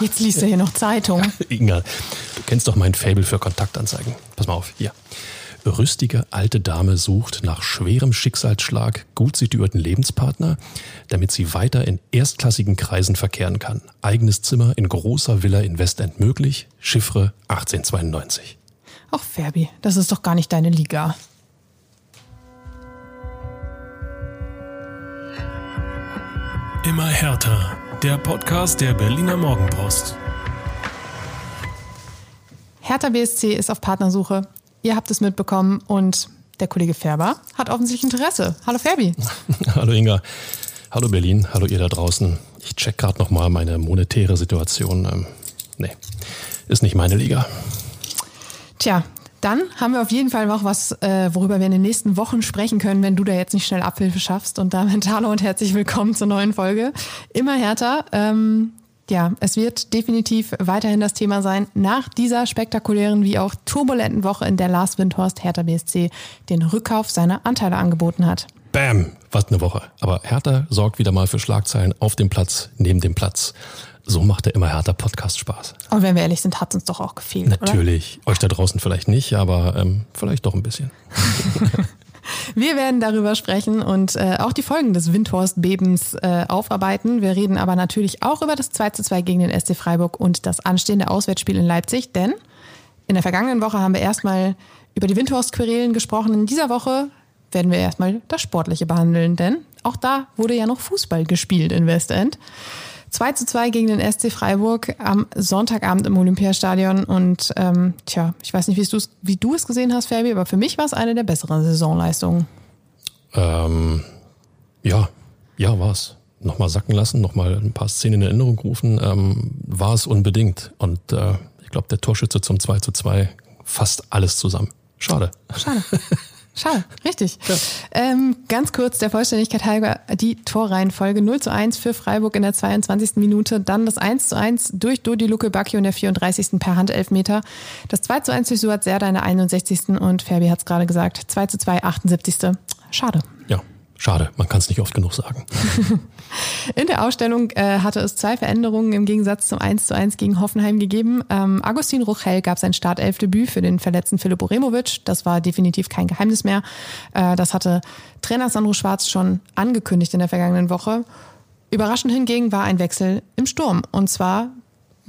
Jetzt liest du hier noch Zeitung. Inga, du kennst doch mein Fable für Kontaktanzeigen. Pass mal auf, hier. Rüstige alte Dame sucht nach schwerem Schicksalsschlag gut situierten Lebenspartner, damit sie weiter in erstklassigen Kreisen verkehren kann. Eigenes Zimmer in großer Villa in Westend möglich. Chiffre 1892. Ach, Ferbi, das ist doch gar nicht deine Liga. Immer härter. Der Podcast der Berliner Morgenpost. Hertha BSC ist auf Partnersuche. Ihr habt es mitbekommen und der Kollege Färber hat offensichtlich Interesse. Hallo Ferbi. Hallo Inga. Hallo Berlin. Hallo ihr da draußen. Ich check gerade nochmal meine monetäre Situation. Ähm, nee, ist nicht meine Liga. Tja, dann haben wir auf jeden Fall noch was, äh, worüber wir in den nächsten Wochen sprechen können, wenn du da jetzt nicht schnell Abhilfe schaffst. Und damit hallo und herzlich willkommen zur neuen Folge. Immer härter. Ähm, ja, es wird definitiv weiterhin das Thema sein, nach dieser spektakulären wie auch turbulenten Woche, in der Lars Windhorst Hertha BSC den Rückkauf seiner Anteile angeboten hat. Bam, was eine Woche. Aber Hertha sorgt wieder mal für Schlagzeilen auf dem Platz, neben dem Platz. So macht der immer härter Podcast Spaß. Und wenn wir ehrlich sind, hat es uns doch auch gefehlt. Natürlich. Oder? Euch da draußen vielleicht nicht, aber ähm, vielleicht doch ein bisschen. Wir werden darüber sprechen und äh, auch die Folgen des Windhorst-Bebens äh, aufarbeiten. Wir reden aber natürlich auch über das 2 zu 2 gegen den SC Freiburg und das anstehende Auswärtsspiel in Leipzig, denn in der vergangenen Woche haben wir erstmal über die Windhorst-Querelen gesprochen. In dieser Woche werden wir erstmal das Sportliche behandeln, denn auch da wurde ja noch Fußball gespielt in Westend. 2 zu 2 gegen den SC Freiburg am Sonntagabend im Olympiastadion. Und ähm, tja, ich weiß nicht, wie du es gesehen hast, Fabi, aber für mich war es eine der besseren Saisonleistungen. Ähm, ja, ja, war es. Nochmal sacken lassen, nochmal ein paar Szenen in Erinnerung rufen, ähm, war es unbedingt. Und äh, ich glaube, der Torschütze zum 2 zu 2 fasst alles zusammen. Schade. Schade. Schade, richtig. Ja. Ähm, ganz kurz der Vollständigkeit halber die Torreihenfolge 0 zu 1 für Freiburg in der 22. Minute, dann das 1 zu 1 durch Dodi Luke Bacchio in der 34. per Handelfmeter, das 2 zu 1 durch Suat Serda in der 61. und Ferbi hat es gerade gesagt, 2 zu 2, 78. Schade. Schade, man kann es nicht oft genug sagen. In der Ausstellung äh, hatte es zwei Veränderungen im Gegensatz zum 1 zu 1 gegen Hoffenheim gegeben. Ähm, Agustin Ruchel gab sein Startelfdebüt für den verletzten Philipp Uremovic. Das war definitiv kein Geheimnis mehr. Äh, das hatte Trainer Sandro Schwarz schon angekündigt in der vergangenen Woche. Überraschend hingegen war ein Wechsel im Sturm. Und zwar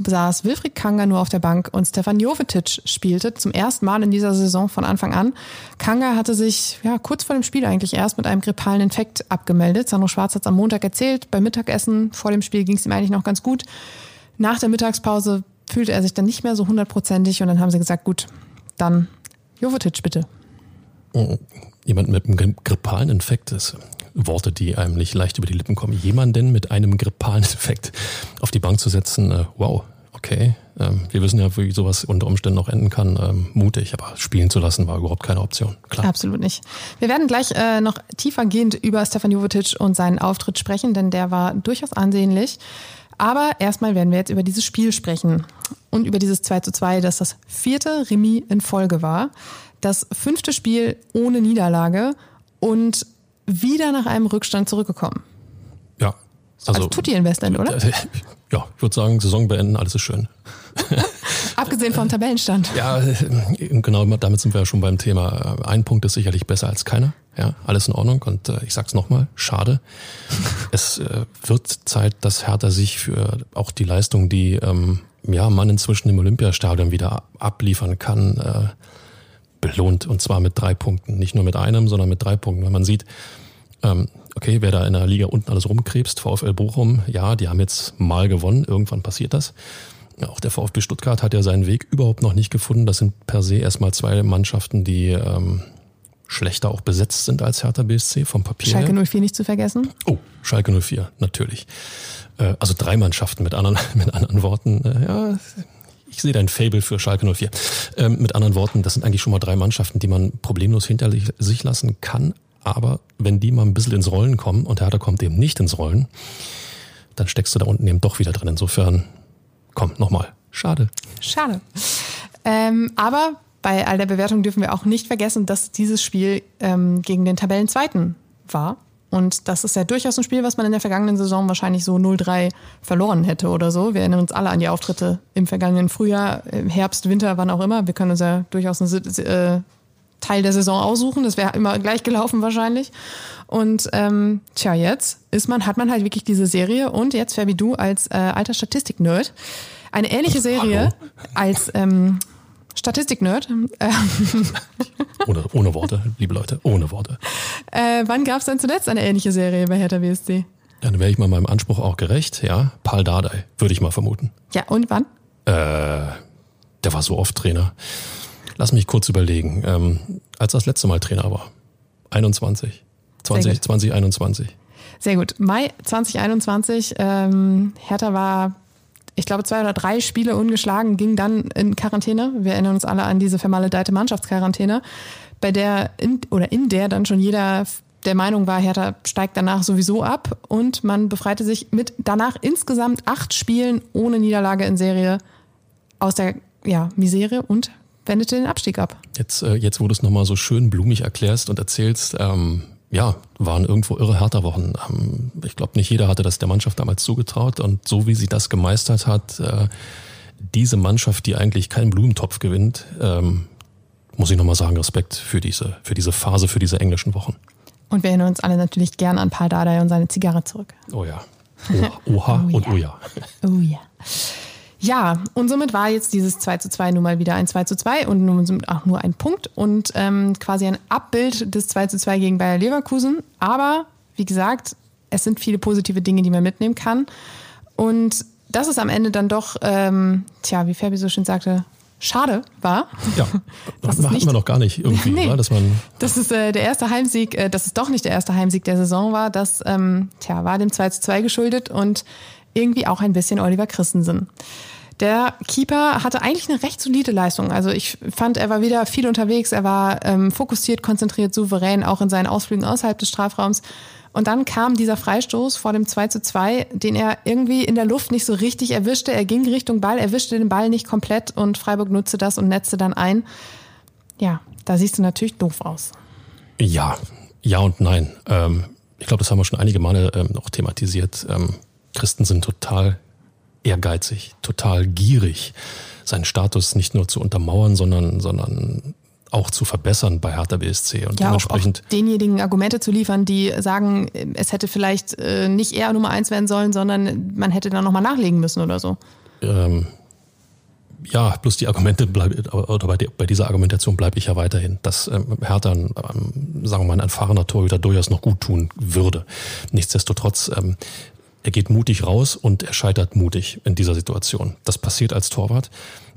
saß Wilfried Kanga nur auf der Bank und Stefan Jovetic spielte zum ersten Mal in dieser Saison von Anfang an. Kanga hatte sich ja kurz vor dem Spiel eigentlich erst mit einem grippalen Infekt abgemeldet. Sandro Schwarz hat es am Montag erzählt. Beim Mittagessen vor dem Spiel ging es ihm eigentlich noch ganz gut. Nach der Mittagspause fühlte er sich dann nicht mehr so hundertprozentig und dann haben sie gesagt, gut, dann Jovetic bitte. Oh, jemand mit einem grippalen Infekt ist Worte, die einem nicht leicht über die Lippen kommen. Jemanden mit einem grippalen Infekt auf die Bank zu setzen, äh, wow, okay. Ähm, wir wissen ja, wie sowas unter Umständen noch enden kann. Ähm, mutig, aber spielen zu lassen war überhaupt keine Option. Klar. Absolut nicht. Wir werden gleich äh, noch tiefergehend über Stefan Jovetic und seinen Auftritt sprechen, denn der war durchaus ansehnlich. Aber erstmal werden wir jetzt über dieses Spiel sprechen und über dieses 2 zu 2, das das vierte Remis in Folge war. Das fünfte Spiel ohne Niederlage und wieder nach einem Rückstand zurückgekommen. Ja. Also, also Tutti Investment, oder? Ja, ich würde sagen, Saison beenden, alles ist schön. Abgesehen vom Tabellenstand. Ja, genau, damit sind wir ja schon beim Thema. Ein Punkt ist sicherlich besser als keiner. Ja, alles in Ordnung. Und äh, ich sag's nochmal, schade. es äh, wird Zeit, dass Hertha sich für auch die Leistung, die ähm, ja, man inzwischen im Olympiastadion wieder abliefern kann, äh, belohnt. Und zwar mit drei Punkten. Nicht nur mit einem, sondern mit drei Punkten. Wenn man sieht, ähm, okay, wer da in der Liga unten alles rumkrebst, VfL Bochum, ja, die haben jetzt mal gewonnen, irgendwann passiert das. Auch der VfB Stuttgart hat ja seinen Weg überhaupt noch nicht gefunden. Das sind per se erstmal zwei Mannschaften, die ähm, schlechter auch besetzt sind als Hertha BSC vom Papier. Schalke 04 nicht zu vergessen. Oh, Schalke 04, natürlich. Äh, also drei Mannschaften mit anderen, mit anderen Worten. Äh, ja, ich sehe dein Fable für Schalke 04. Ähm, mit anderen Worten, das sind eigentlich schon mal drei Mannschaften, die man problemlos hinter sich lassen kann. Aber wenn die mal ein bisschen ins Rollen kommen und Hertha kommt eben nicht ins Rollen, dann steckst du da unten eben doch wieder drin. Insofern, komm, nochmal. Schade. Schade. Ähm, aber bei all der Bewertung dürfen wir auch nicht vergessen, dass dieses Spiel ähm, gegen den Tabellenzweiten war. Und das ist ja durchaus ein Spiel, was man in der vergangenen Saison wahrscheinlich so 0-3 verloren hätte oder so. Wir erinnern uns alle an die Auftritte im vergangenen Frühjahr, Herbst, Winter, wann auch immer. Wir können uns ja durchaus einen äh, Teil der Saison aussuchen. Das wäre immer gleich gelaufen wahrscheinlich. Und ähm, tja, jetzt ist man, hat man halt wirklich diese Serie und jetzt, Fabi, du als äh, alter Statistik-Nerd, eine ähnliche Serie Hallo? als ähm, Statistik-Nerd. Ohne, ohne Worte, liebe Leute, ohne Worte. Äh, wann gab es denn zuletzt eine ähnliche Serie bei Hertha BSC? Dann wäre ich mal meinem Anspruch auch gerecht, ja. Paul Dardai, würde ich mal vermuten. Ja, und wann? Äh, der war so oft Trainer. Lass mich kurz überlegen. Ähm, als das letzte Mal Trainer war. 21. 20, 2021. Sehr gut. Mai 2021. Ähm, Hertha war, ich glaube, zwei oder drei Spiele ungeschlagen, ging dann in Quarantäne. Wir erinnern uns alle an diese vermaledeite Mannschaftsquarantäne, bei der in, oder in der dann schon jeder der Meinung war, Hertha steigt danach sowieso ab und man befreite sich mit danach insgesamt acht Spielen ohne Niederlage in Serie aus der ja, Misere und wendete den Abstieg ab. Jetzt, äh, jetzt wo du es nochmal so schön blumig erklärst und erzählst, ähm, ja, waren irgendwo irre härter Wochen. Ähm, ich glaube, nicht jeder hatte das der Mannschaft damals zugetraut und so wie sie das gemeistert hat, äh, diese Mannschaft, die eigentlich keinen Blumentopf gewinnt, ähm, muss ich nochmal sagen, Respekt für diese, für diese Phase, für diese englischen Wochen. Und wir erinnern uns alle natürlich gern an Paul Dardai und seine Zigarre zurück. Oh ja. Oha, Oha Oh und ja. oh ja. Oh ja. Ja, und somit war jetzt dieses 2 zu 2 nun mal wieder ein 2 zu 2 und nun somit auch nur ein Punkt und ähm, quasi ein Abbild des 2 zu 2 gegen Bayer Leverkusen. Aber wie gesagt, es sind viele positive Dinge, die man mitnehmen kann. Und das ist am Ende dann doch, ähm, tja, wie Fabi so schön sagte, schade war. Ja, Das hatten wir noch gar nicht irgendwie, Nee. oder? dass man Das ist äh, der erste Heimsieg, äh, dass es doch nicht der erste Heimsieg der Saison war. Das ähm, tja, war dem 2 zu 2 geschuldet und irgendwie auch ein bisschen Oliver Christensen. Der Keeper hatte eigentlich eine recht solide Leistung. Also ich fand, er war wieder viel unterwegs, er war ähm, fokussiert, konzentriert, souverän, auch in seinen Ausflügen außerhalb des Strafraums. Und dann kam dieser Freistoß vor dem 2 zu 2, den er irgendwie in der Luft nicht so richtig erwischte. Er ging Richtung Ball, erwischte den Ball nicht komplett und Freiburg nutzte das und netzte dann ein. Ja, da siehst du natürlich doof aus. Ja, ja und nein. Ähm, ich glaube, das haben wir schon einige Male ähm, auch thematisiert. Ähm, Christen sind total ehrgeizig, total gierig, seinen Status nicht nur zu untermauern, sondern, sondern auch zu verbessern bei Hertha BSC. Und Ja, auch, auch dementsprechend, denjenigen Argumente zu liefern, die sagen, es hätte vielleicht äh, nicht er Nummer eins werden sollen, sondern man hätte dann nochmal nachlegen müssen oder so. ähm, ja, bloß die Argumente bleib, oder bei, bei dieser Argumentation bleibe ich ja weiterhin, dass ähm, Hertha, ähm, sagen wir mal, ein erfahrener Torhüter durchaus noch gut tun würde. Nichtsdestotrotz, ähm, er geht mutig raus und er scheitert mutig in dieser Situation. Das passiert als Torwart.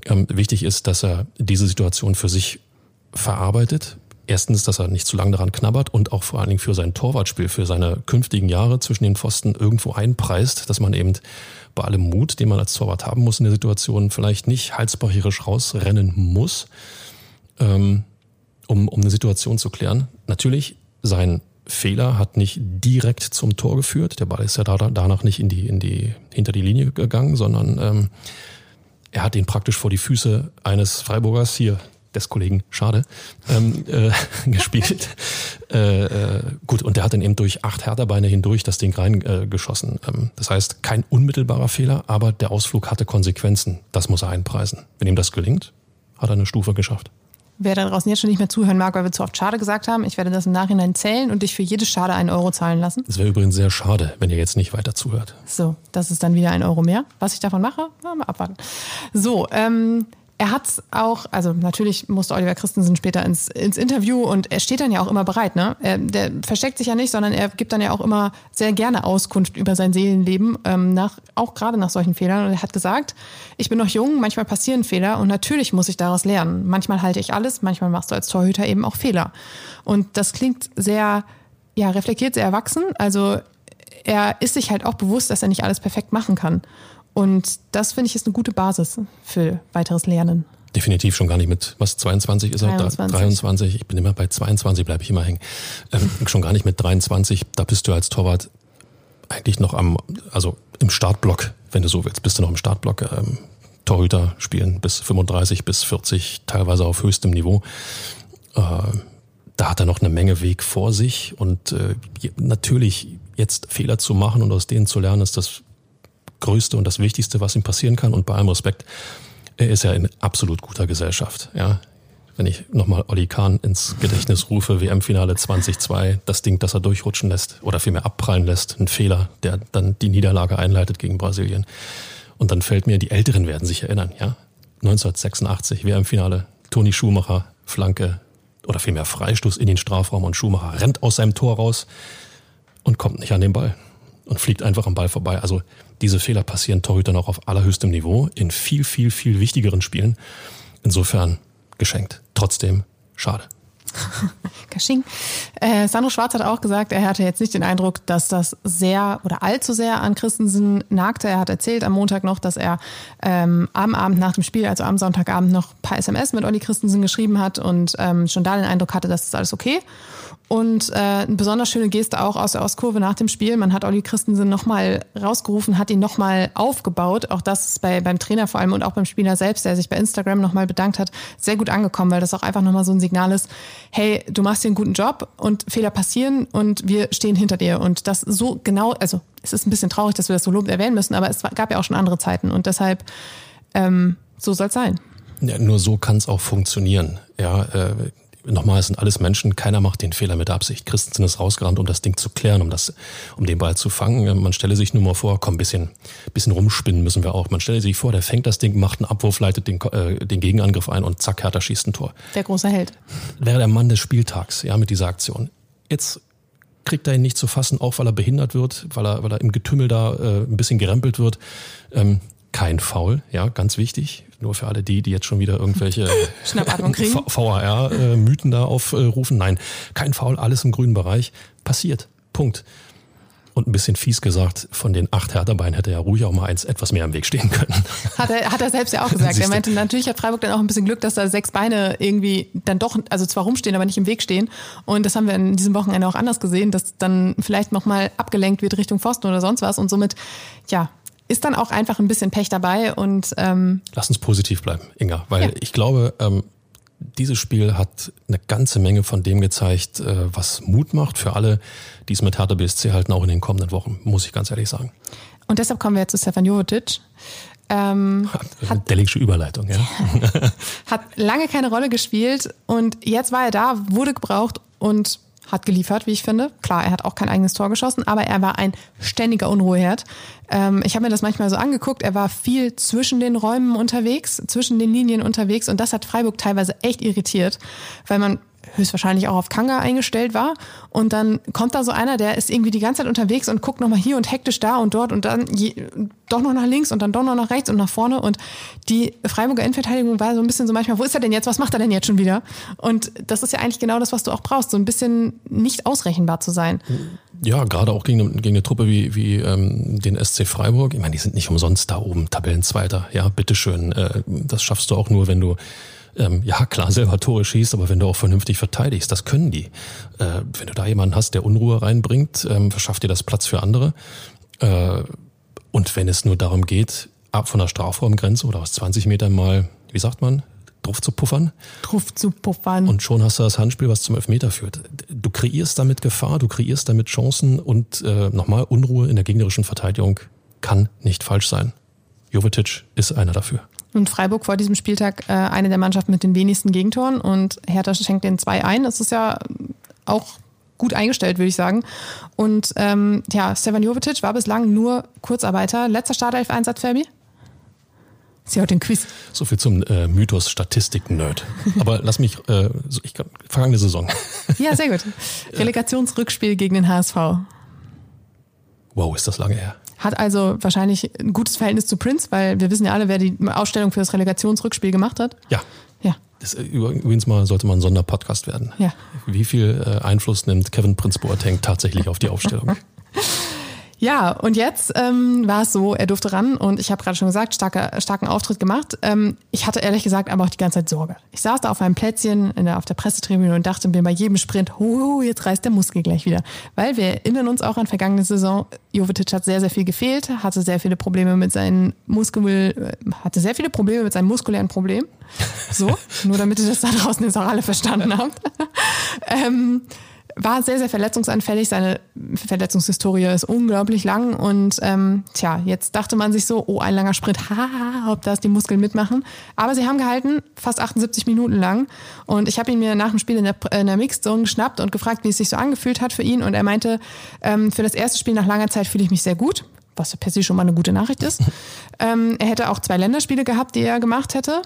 Ähm, wichtig ist, dass er diese Situation für sich verarbeitet. Erstens, dass er nicht zu lange daran knabbert und auch vor allen Dingen für sein Torwartspiel, für seine künftigen Jahre zwischen den Pfosten irgendwo einpreist, dass man eben bei allem Mut, den man als Torwart haben muss in der Situation, vielleicht nicht halsbrecherisch rausrennen muss, ähm, um, um eine Situation zu klären. Natürlich, sein Fehler hat nicht direkt zum Tor geführt. Der Ball ist ja da, danach nicht in die, in die, hinter die Linie gegangen, sondern ähm, er hat ihn praktisch vor die Füße eines Freiburgers hier des Kollegen Schade ähm, äh, gespielt. äh, äh, gut, und der hat dann eben durch acht Härterbeine hindurch das Ding reingeschossen. Äh, ähm, das heißt, kein unmittelbarer Fehler, aber der Ausflug hatte Konsequenzen. Das muss er einpreisen. Wenn ihm das gelingt, hat er eine Stufe geschafft. Wer da draußen jetzt schon nicht mehr zuhören mag, weil wir zu oft Schade gesagt haben, ich werde das im Nachhinein zählen und dich für jede Schade einen Euro zahlen lassen. Es wäre übrigens sehr schade, wenn ihr jetzt nicht weiter zuhört. So, das ist dann wieder ein Euro mehr. Was ich davon mache, mal abwarten. So, ähm, er hat auch, also natürlich musste Oliver Christensen später ins, ins Interview und er steht dann ja auch immer bereit, ne? Er, der versteckt sich ja nicht, sondern er gibt dann ja auch immer sehr gerne Auskunft über sein Seelenleben, ähm, nach, auch gerade nach solchen Fehlern. Und er hat gesagt, ich bin noch jung, manchmal passieren Fehler und natürlich muss ich daraus lernen. Manchmal halte ich alles, manchmal machst du als Torhüter eben auch Fehler. Und das klingt sehr, ja, reflektiert, sehr erwachsen. Also er ist sich halt auch bewusst, dass er nicht alles perfekt machen kann. Und das finde ich ist eine gute Basis für weiteres Lernen. Definitiv schon gar nicht mit, was, 22 ist er? 23. 23. Ich bin immer bei 22, bleibe ich immer hängen. Ähm, schon gar nicht mit 23. Da bist du als Torwart eigentlich noch am, also im Startblock, wenn du so willst, bist du noch im Startblock. Ähm, Torhüter spielen bis 35, bis 40, teilweise auf höchstem Niveau. Äh, da hat er noch eine Menge Weg vor sich und äh, natürlich jetzt Fehler zu machen und aus denen zu lernen, ist das Größte und das Wichtigste, was ihm passieren kann. Und bei allem Respekt, er ist ja in absolut guter Gesellschaft. Ja, wenn ich nochmal Olli Kahn ins Gedächtnis rufe, WM-Finale 2002, das Ding, das er durchrutschen lässt oder vielmehr abprallen lässt, ein Fehler, der dann die Niederlage einleitet gegen Brasilien. Und dann fällt mir, die Älteren werden sich erinnern, ja. 1986, WM-Finale, Toni Schumacher, Flanke oder vielmehr Freistoß in den Strafraum und Schumacher rennt aus seinem Tor raus und kommt nicht an den Ball und fliegt einfach am Ball vorbei. Also diese Fehler passieren Torhütern auch auf allerhöchstem Niveau in viel, viel, viel wichtigeren Spielen. Insofern geschenkt. Trotzdem schade. Kasching. Äh, Sandro Schwarz hat auch gesagt, er hatte jetzt nicht den Eindruck, dass das sehr oder allzu sehr an Christensen nagte. Er hat erzählt am Montag noch, dass er ähm, am Abend nach dem Spiel, also am Sonntagabend, noch ein paar SMS mit Olli Christensen geschrieben hat und ähm, schon da den Eindruck hatte, dass das alles okay. Und äh, eine besonders schöne Geste auch aus der Ostkurve nach dem Spiel. Man hat Olli Christensen nochmal rausgerufen, hat ihn nochmal aufgebaut. Auch das ist bei, beim Trainer vor allem und auch beim Spieler selbst, der sich bei Instagram nochmal bedankt hat, sehr gut angekommen, weil das auch einfach nochmal so ein Signal ist, hey, du machst hier einen guten Job und Fehler passieren und wir stehen hinter dir. Und das so genau, also es ist ein bisschen traurig, dass wir das so lobend erwähnen müssen, aber es gab ja auch schon andere Zeiten und deshalb ähm, so soll es sein. Ja, nur so kann es auch funktionieren. Ja, äh, nochmal, es sind alles Menschen, keiner macht den Fehler mit Absicht. Christensen ist rausgerannt, um das Ding zu klären, um das, um den Ball zu fangen. Man stelle sich nur mal vor, komm, bisschen, bisschen rumspinnen müssen wir auch. Man stelle sich vor, der fängt das Ding, macht einen Abwurf, leitet den, äh, den Gegenangriff ein und zack, Hertha schießt ein Tor. Der große Held. Wäre der Mann des Spieltags, ja, mit dieser Aktion. Jetzt kriegt er ihn nicht zu fassen, auch weil er behindert wird, weil er, weil er im Getümmel da äh, ein bisschen gerempelt wird. Ähm, kein Foul, ja, ganz wichtig. Nur für alle die, die jetzt schon wieder irgendwelche VAR-Mythen da aufrufen. Nein, kein Foul, alles im grünen Bereich. Passiert. Punkt. Und ein bisschen fies gesagt, von den acht Härterbeinen hätte er ja ruhig auch mal eins etwas mehr im Weg stehen können. Hat er, hat er selbst ja auch gesagt. er meinte, natürlich hat Freiburg dann auch ein bisschen Glück, dass da sechs Beine irgendwie dann doch, also zwar rumstehen, aber nicht im Weg stehen. Und das haben wir in diesem Wochenende auch anders gesehen, dass dann vielleicht nochmal abgelenkt wird Richtung Pfosten oder sonst was. Und somit, ja, ist dann auch einfach ein bisschen Pech dabei und ähm lass uns positiv bleiben, Inga, weil ja. ich glaube, ähm, dieses Spiel hat eine ganze Menge von dem gezeigt, äh, was Mut macht für alle, die es mit Hertha BSC halten, auch in den kommenden Wochen, muss ich ganz ehrlich sagen. Und deshalb kommen wir jetzt zu Stefan Jovetic. Ähm, hat, Deligsche Überleitung, ja. hat lange keine Rolle gespielt und jetzt war er da, wurde gebraucht und hat geliefert, wie ich finde. Klar, er hat auch kein eigenes Tor geschossen, aber er war ein ständiger Unruheherd. Ähm, ich habe mir das manchmal so angeguckt. Er war viel zwischen den Räumen unterwegs, zwischen den Linien unterwegs und das hat Freiburg teilweise echt irritiert, weil man höchstwahrscheinlich auch auf Kanga eingestellt war. Und dann kommt da so einer, der ist irgendwie die ganze Zeit unterwegs und guckt nochmal hier und hektisch da und dort und dann je, doch noch nach links und dann doch noch nach rechts und nach vorne. Und die Freiburger Innenverteidigung war so ein bisschen so manchmal, wo ist er denn jetzt? Was macht er denn jetzt schon wieder? Und das ist ja eigentlich genau das, was du auch brauchst, so ein bisschen nicht ausrechenbar zu sein. Ja, gerade auch gegen, gegen eine Truppe wie, wie ähm, den SC Freiburg. Ich meine, die sind nicht umsonst da oben, Tabellenzweiter. Ja, bitteschön. Äh, das schaffst du auch nur, wenn du ähm, ja klar selber Tore schießt, aber wenn du auch vernünftig verteidigst, das können die. Äh, wenn du da jemanden hast, der Unruhe reinbringt, ähm, verschafft dir das Platz für andere. Äh, und wenn es nur darum geht, ab von der Strafraumgrenze oder aus 20 Metern mal, wie sagt man, drauf zu puffern. Drauf zu puffern. Und schon hast du das Handspiel, was zum Elfmeter führt. Du kreierst damit Gefahr, du kreierst damit Chancen und äh, nochmal Unruhe in der gegnerischen Verteidigung kann nicht falsch sein. Jovetic ist einer dafür. Und Freiburg vor diesem Spieltag äh, eine der Mannschaften mit den wenigsten Gegentoren und Hertha schenkt den zwei ein. Das ist ja auch gut eingestellt, würde ich sagen. Und ähm, ja, Stevan Jovetic war bislang nur Kurzarbeiter. Letzter Startelf-Einsatz, Fabi? Sie hat den Quiz. So viel zum äh, Mythos Statistik-Nerd. Aber lass mich, äh, ich kann, vergangene Saison. Ja, sehr gut. Relegationsrückspiel gegen den HSV. Wow, ist das lange her. Hat also wahrscheinlich ein gutes Verhältnis zu Prince, weil wir wissen ja alle, wer die Ausstellung für das Relegationsrückspiel gemacht hat. Ja. Ja. Das, äh, übrigens mal sollte mal ein Sonderpodcast werden. Ja. Wie viel äh, Einfluss nimmt Kevin Prince Boateng tatsächlich auf die Aufstellung? Ja, und jetzt ähm, war es so, er durfte ran und ich habe gerade schon gesagt, starke, starken Auftritt gemacht. Ähm, ich hatte ehrlich gesagt aber auch die ganze Zeit Sorge. Ich saß da auf meinem Plätzchen in der, auf der Pressetribüne und dachte mir bei jedem Sprint, oh, jetzt reißt der Muskel gleich wieder. Weil wir erinnern uns auch an vergangene Saison, Jovetic hat sehr, sehr viel gefehlt, hatte sehr viele Probleme mit seinen Muskel, äh, hatte sehr viele Probleme mit seinem muskulären Problem. So, nur damit ihr das da draußen jetzt auch alle verstanden habt. ähm, war sehr, sehr verletzungsanfällig. Seine Verletzungshistorie ist unglaublich lang. Und ähm, tja, jetzt dachte man sich so, oh, ein langer Sprint, haha, ob das die Muskeln mitmachen. Aber sie haben gehalten, fast 78 Minuten lang. Und ich habe ihn mir nach dem Spiel in der, in der Mixed Zone geschnappt und gefragt, wie es sich so angefühlt hat für ihn. Und er meinte, ähm, für das erste Spiel nach langer Zeit fühle ich mich sehr gut was per se schon mal eine gute Nachricht ist. ähm, er hätte auch zwei Länderspiele gehabt, die er gemacht hätte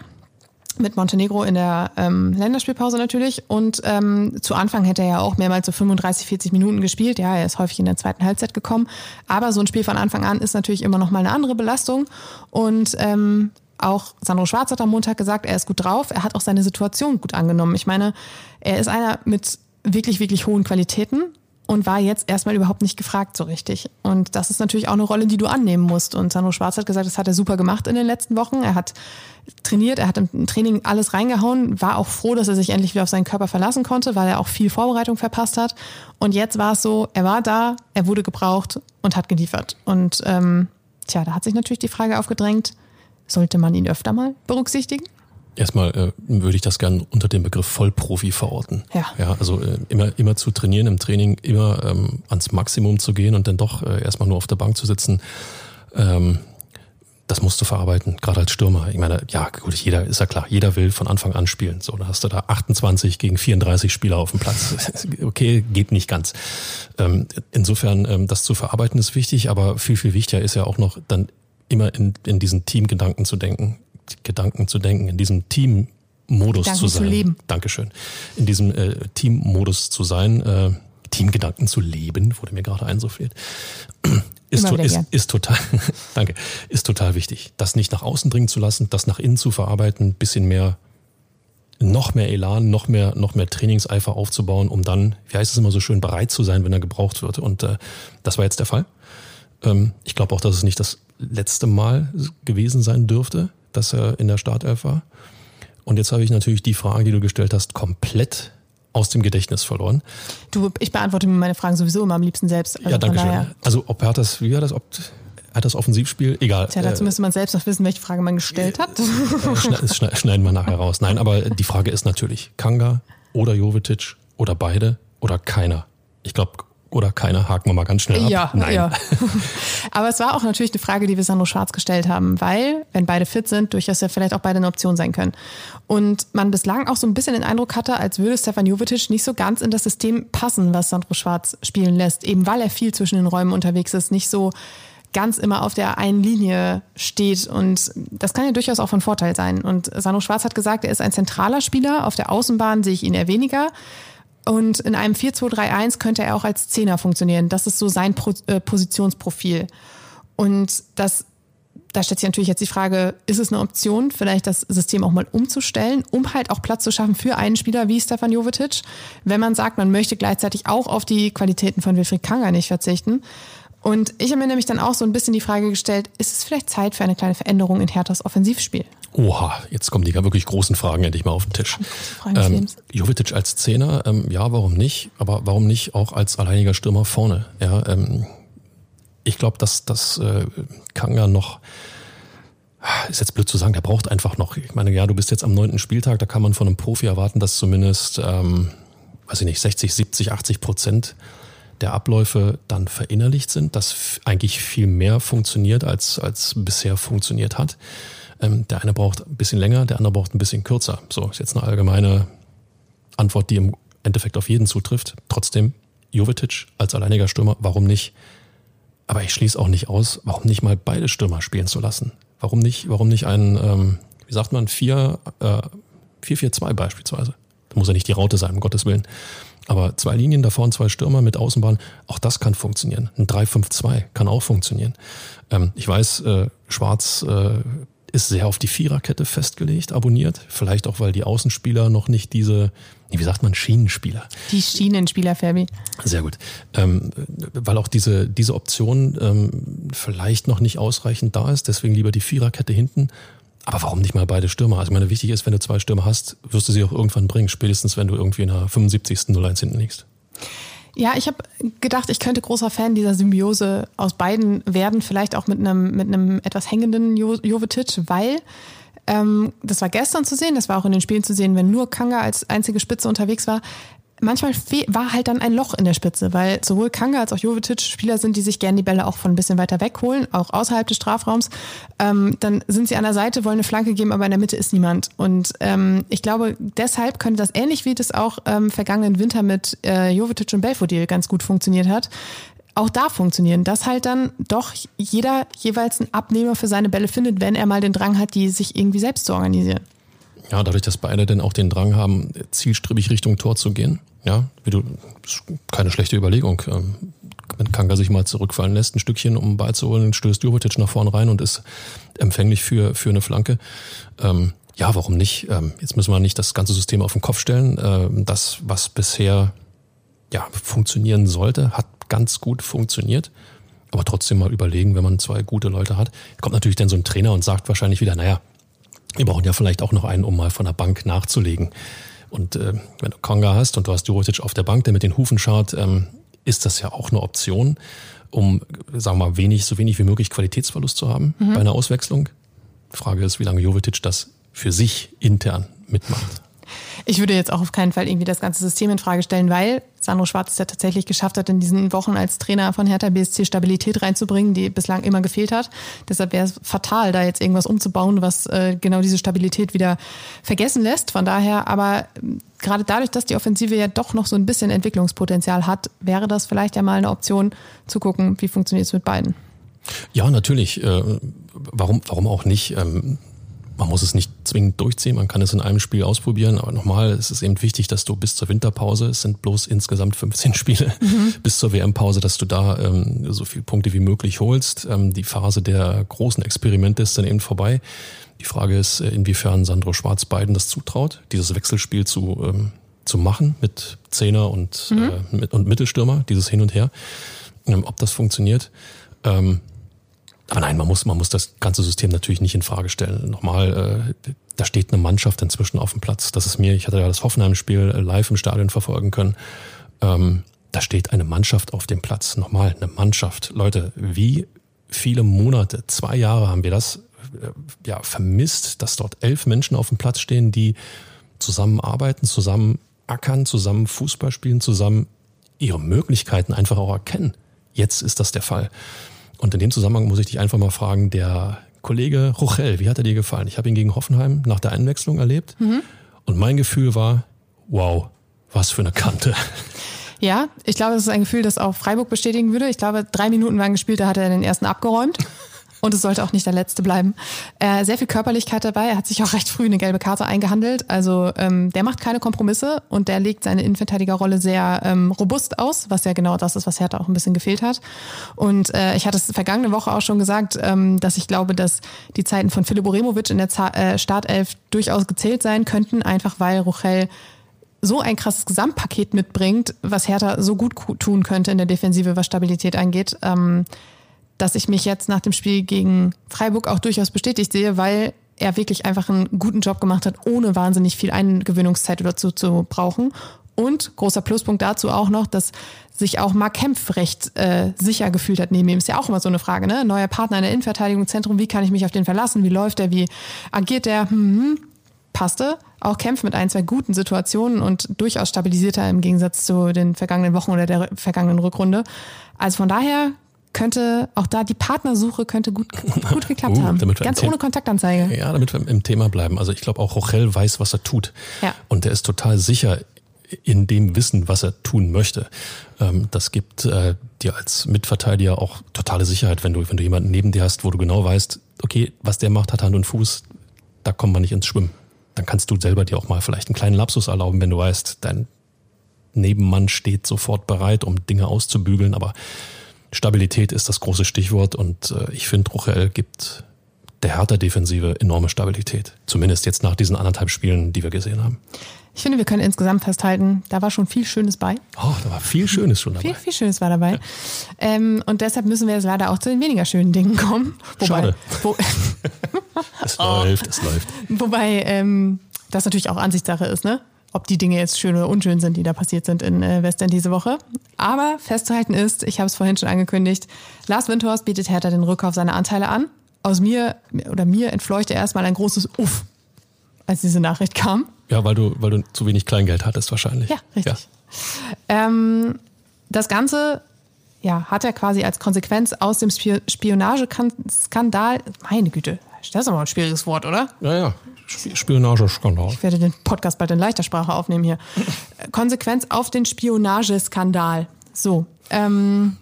mit Montenegro in der ähm, Länderspielpause natürlich. Und ähm, zu Anfang hätte er ja auch mehrmals so 35, 40 Minuten gespielt. Ja, er ist häufig in der zweiten Halbzeit gekommen. Aber so ein Spiel von Anfang an ist natürlich immer noch mal eine andere Belastung. Und ähm, auch Sandro Schwarz hat am Montag gesagt, er ist gut drauf. Er hat auch seine Situation gut angenommen. Ich meine, er ist einer mit wirklich, wirklich hohen Qualitäten und war jetzt erstmal überhaupt nicht gefragt so richtig. Und das ist natürlich auch eine Rolle, die du annehmen musst. Und Sandro Schwarz hat gesagt, das hat er super gemacht in den letzten Wochen. Er hat trainiert, er hat im Training alles reingehauen, war auch froh, dass er sich endlich wieder auf seinen Körper verlassen konnte, weil er auch viel Vorbereitung verpasst hat. Und jetzt war es so, er war da, er wurde gebraucht und hat geliefert. Und ähm, tja, da hat sich natürlich die Frage aufgedrängt, sollte man ihn öfter mal berücksichtigen? Erstmal äh, würde ich das gern unter dem Begriff Vollprofi verorten. Ja. Ja, also äh, immer, immer zu trainieren, im Training immer ähm, ans Maximum zu gehen und dann doch äh, erstmal nur auf der Bank zu sitzen. Ähm, das musst du verarbeiten, gerade als Stürmer. Ich meine, ja, gut, jeder, ist ja klar, jeder will von Anfang an spielen. So, da hast du da 28 gegen 34 Spieler auf dem Platz. okay, geht nicht ganz. Ähm, insofern, ähm, das zu verarbeiten ist wichtig, aber viel, viel wichtiger ist ja auch noch dann immer in, in diesen Teamgedanken zu denken. Gedanken zu denken, in diesem Teammodus zu sein. Zu leben. Dankeschön. In diesem äh, Teammodus zu sein, äh, Teamgedanken zu leben, wurde mir gerade einsuffiert. Ist, to ist, ist total, danke, ist total wichtig. Das nicht nach außen dringen zu lassen, das nach innen zu verarbeiten, bisschen mehr, noch mehr Elan, noch mehr, noch mehr Trainingseifer aufzubauen, um dann, wie heißt es immer so schön, bereit zu sein, wenn er gebraucht wird. Und äh, das war jetzt der Fall. Ähm, ich glaube auch, dass es nicht das letzte Mal gewesen sein dürfte dass er in der Startelf war. Und jetzt habe ich natürlich die Frage, die du gestellt hast, komplett aus dem Gedächtnis verloren. Du, ich beantworte mir meine Fragen sowieso immer am liebsten selbst. Also ja, danke schön. Also ob er hat das, wie war das, ob hat das Offensivspiel? Egal. Tja, dazu äh, müsste man selbst noch wissen, welche Frage man gestellt hat. Äh, schneiden wir nachher raus. Nein, aber die Frage ist natürlich, Kanga oder Jovetic oder beide oder keiner. Ich glaube, oder keiner, haken wir mal ganz schnell ab. Ja, Nein. ja. Aber es war auch natürlich eine Frage, die wir Sandro Schwarz gestellt haben, weil, wenn beide fit sind, durchaus ja vielleicht auch beide eine Option sein können. Und man bislang auch so ein bisschen den Eindruck hatte, als würde Stefan Jovetic nicht so ganz in das System passen, was Sandro Schwarz spielen lässt, eben weil er viel zwischen den Räumen unterwegs ist, nicht so ganz immer auf der einen Linie steht. Und das kann ja durchaus auch von Vorteil sein. Und Sandro Schwarz hat gesagt, er ist ein zentraler Spieler. Auf der Außenbahn sehe ich ihn eher weniger. Und in einem 4-2-3-1 könnte er auch als Zehner funktionieren. Das ist so sein Pro äh, Positionsprofil. Und das, da stellt sich natürlich jetzt die Frage, ist es eine Option, vielleicht das System auch mal umzustellen, um halt auch Platz zu schaffen für einen Spieler wie Stefan Jovetic, wenn man sagt, man möchte gleichzeitig auch auf die Qualitäten von Wilfried Kanga nicht verzichten. Und ich habe mir nämlich dann auch so ein bisschen die Frage gestellt, ist es vielleicht Zeit für eine kleine Veränderung in Herthas Offensivspiel? Oha, jetzt kommen die wirklich großen Fragen endlich mal auf den Tisch. Ähm, Jovetic als Zehner, ähm, ja, warum nicht? Aber warum nicht auch als alleiniger Stürmer vorne? Ja, ähm, ich glaube, dass das äh, Kanga noch ist jetzt blöd zu sagen, der braucht einfach noch. Ich meine, ja, du bist jetzt am neunten Spieltag, da kann man von einem Profi erwarten, dass zumindest, ähm, weiß ich nicht, 60, 70, 80 Prozent der Abläufe dann verinnerlicht sind, dass eigentlich viel mehr funktioniert, als, als bisher funktioniert hat. Ähm, der eine braucht ein bisschen länger, der andere braucht ein bisschen kürzer. So ist jetzt eine allgemeine Antwort, die im Endeffekt auf jeden zutrifft. Trotzdem, Jovetic als alleiniger Stürmer, warum nicht? Aber ich schließe auch nicht aus, warum nicht mal beide Stürmer spielen zu lassen? Warum nicht, warum nicht einen, ähm, wie sagt man, 4, äh, 4-4-2 beispielsweise? Da muss ja nicht die Raute sein, um Gottes Willen. Aber zwei Linien davor und zwei Stürmer mit Außenbahn, auch das kann funktionieren. Ein 3-5-2 kann auch funktionieren. Ähm, ich weiß, äh, Schwarz äh, ist sehr auf die Viererkette festgelegt, abonniert. Vielleicht auch, weil die Außenspieler noch nicht diese, wie sagt man, Schienenspieler. Die Schienenspieler, Fabi. Sehr gut. Ähm, weil auch diese, diese Option ähm, vielleicht noch nicht ausreichend da ist, deswegen lieber die Viererkette hinten. Aber warum nicht mal beide Stürmer? Also ich meine, wichtig ist, wenn du zwei Stürmer hast, wirst du sie auch irgendwann bringen, spätestens wenn du irgendwie in der 75. 01 hinten liegst. Ja, ich habe gedacht, ich könnte großer Fan dieser Symbiose aus beiden werden, vielleicht auch mit einem, mit einem etwas hängenden jo Jovetic, weil ähm, das war gestern zu sehen, das war auch in den Spielen zu sehen, wenn nur Kanga als einzige Spitze unterwegs war manchmal war halt dann ein Loch in der Spitze, weil sowohl Kanga als auch Jovetic Spieler sind, die sich gerne die Bälle auch von ein bisschen weiter wegholen, auch außerhalb des Strafraums. Ähm, dann sind sie an der Seite, wollen eine Flanke geben, aber in der Mitte ist niemand. Und ähm, ich glaube, deshalb könnte das ähnlich wie das auch ähm, vergangenen Winter mit äh, Jovetic und Belfodil ganz gut funktioniert hat, auch da funktionieren, dass halt dann doch jeder jeweils einen Abnehmer für seine Bälle findet, wenn er mal den Drang hat, die sich irgendwie selbst zu organisieren. Ja, dadurch, dass beide dann auch den Drang haben, zielstrebig Richtung Tor zu gehen. Ja, wie du, keine schlechte Überlegung. Ähm, wenn Kanga sich mal zurückfallen lässt, ein Stückchen, um einen Ball zu holen, stößt Jovetic nach vorne rein und ist empfänglich für, für eine Flanke. Ähm, ja, warum nicht? Ähm, jetzt müssen wir nicht das ganze System auf den Kopf stellen. Ähm, das, was bisher ja, funktionieren sollte, hat ganz gut funktioniert. Aber trotzdem mal überlegen, wenn man zwei gute Leute hat. Kommt natürlich dann so ein Trainer und sagt wahrscheinlich wieder, naja, wir brauchen ja vielleicht auch noch einen, um mal von der Bank nachzulegen. Und äh, wenn du Konga hast und du hast Juritic auf der Bank, der mit den Hufen schaut, ähm, ist das ja auch eine Option, um, sagen wir mal, wenig, so wenig wie möglich Qualitätsverlust zu haben mhm. bei einer Auswechslung. Die Frage ist, wie lange Jovetic das für sich intern mitmacht. Ich würde jetzt auch auf keinen Fall irgendwie das ganze System in Frage stellen, weil Sandro Schwarz es ja tatsächlich geschafft hat, in diesen Wochen als Trainer von Hertha BSC Stabilität reinzubringen, die bislang immer gefehlt hat. Deshalb wäre es fatal, da jetzt irgendwas umzubauen, was äh, genau diese Stabilität wieder vergessen lässt. Von daher, aber ähm, gerade dadurch, dass die Offensive ja doch noch so ein bisschen Entwicklungspotenzial hat, wäre das vielleicht ja mal eine Option zu gucken, wie funktioniert es mit beiden. Ja, natürlich. Äh, warum, warum auch nicht? Ähm, man muss es nicht zwingend durchziehen, man kann es in einem Spiel ausprobieren, aber nochmal, es ist eben wichtig, dass du bis zur Winterpause, es sind bloß insgesamt 15 Spiele, mhm. bis zur WM-Pause, dass du da ähm, so viele Punkte wie möglich holst. Ähm, die Phase der großen Experimente ist dann eben vorbei. Die Frage ist, äh, inwiefern Sandro Schwarz beiden das zutraut, dieses Wechselspiel zu, ähm, zu machen mit Zehner und, mhm. äh, mit, und Mittelstürmer, dieses Hin und Her, ähm, ob das funktioniert. Ähm, aber nein, man muss, man muss das ganze System natürlich nicht in Frage stellen. Nochmal, äh, da steht eine Mannschaft inzwischen auf dem Platz. Das ist mir, ich hatte ja das Hoffenheim-Spiel äh, live im Stadion verfolgen können. Ähm, da steht eine Mannschaft auf dem Platz. Nochmal, eine Mannschaft. Leute, wie viele Monate, zwei Jahre haben wir das äh, ja, vermisst, dass dort elf Menschen auf dem Platz stehen, die zusammenarbeiten, zusammen ackern, zusammen Fußball spielen, zusammen ihre Möglichkeiten einfach auch erkennen. Jetzt ist das der Fall. Und in dem Zusammenhang muss ich dich einfach mal fragen, der Kollege Rochel, wie hat er dir gefallen? Ich habe ihn gegen Hoffenheim nach der Einwechslung erlebt mhm. und mein Gefühl war, wow, was für eine Kante. Ja, ich glaube, das ist ein Gefühl, das auch Freiburg bestätigen würde. Ich glaube, drei Minuten waren gespielt, da hat er den ersten abgeräumt. Und es sollte auch nicht der letzte bleiben. Äh, sehr viel Körperlichkeit dabei. Er hat sich auch recht früh eine gelbe Karte eingehandelt. Also ähm, der macht keine Kompromisse und der legt seine Innenverteidigerrolle sehr ähm, robust aus, was ja genau das ist, was Hertha auch ein bisschen gefehlt hat. Und äh, ich hatte es vergangene Woche auch schon gesagt, ähm, dass ich glaube, dass die Zeiten von Philipp Oremovic in der Z äh, Startelf durchaus gezählt sein könnten, einfach weil Rochel so ein krasses Gesamtpaket mitbringt, was Hertha so gut tun könnte in der Defensive, was Stabilität angeht. Ähm, dass ich mich jetzt nach dem Spiel gegen Freiburg auch durchaus bestätigt sehe, weil er wirklich einfach einen guten Job gemacht hat, ohne wahnsinnig viel Eingewöhnungszeit dazu zu brauchen. Und großer Pluspunkt dazu auch noch, dass sich auch Mark Kempf recht äh, sicher gefühlt hat neben ihm. Ist ja auch immer so eine Frage, ne? Neuer Partner in der Innenverteidigungszentrum, wie kann ich mich auf den verlassen? Wie läuft der? Wie agiert der? Hm, hm. Passte. Auch Kempf mit ein, zwei guten Situationen und durchaus stabilisierter im Gegensatz zu den vergangenen Wochen oder der vergangenen Rückrunde. Also von daher könnte auch da die Partnersuche könnte gut, gut geklappt uh, haben. Ganz ohne Kontaktanzeige. Ja, damit wir im Thema bleiben. Also ich glaube auch Rochel weiß, was er tut. Ja. Und der ist total sicher in dem Wissen, was er tun möchte. Ähm, das gibt äh, dir als Mitverteidiger auch totale Sicherheit, wenn du, wenn du jemanden neben dir hast, wo du genau weißt, okay, was der macht, hat Hand und Fuß, da kommt man nicht ins Schwimmen. Dann kannst du selber dir auch mal vielleicht einen kleinen Lapsus erlauben, wenn du weißt, dein Nebenmann steht sofort bereit, um Dinge auszubügeln, aber Stabilität ist das große Stichwort und äh, ich finde, Ruchel gibt der Hertha-Defensive enorme Stabilität. Zumindest jetzt nach diesen anderthalb Spielen, die wir gesehen haben. Ich finde, wir können insgesamt festhalten, da war schon viel Schönes bei. Oh, da war viel Schönes schon dabei. Viel, viel Schönes war dabei. Ja. Ähm, und deshalb müssen wir jetzt leider auch zu den weniger schönen Dingen kommen. Wobei, Schade. Wo, es läuft, es läuft. Wobei ähm, das natürlich auch Ansichtssache ist, ne? Ob die Dinge jetzt schön oder unschön sind, die da passiert sind in äh, Western diese Woche. Aber festzuhalten ist, ich habe es vorhin schon angekündigt, Lars Windhorst bietet Hertha den Rückkauf seiner Anteile an. Aus mir oder mir entfleuchte erstmal ein großes Uff, als diese Nachricht kam. Ja, weil du, weil du zu wenig Kleingeld hattest wahrscheinlich. Ja, richtig. Ja. Ähm, das Ganze ja, hat er quasi als Konsequenz aus dem Spionageskandal, meine Güte, das ist aber ein schwieriges Wort, oder? Ja, ja. Spionageskandal. Ich werde den Podcast bald in leichter Sprache aufnehmen hier. Konsequenz auf den Spionageskandal. So. Ähm,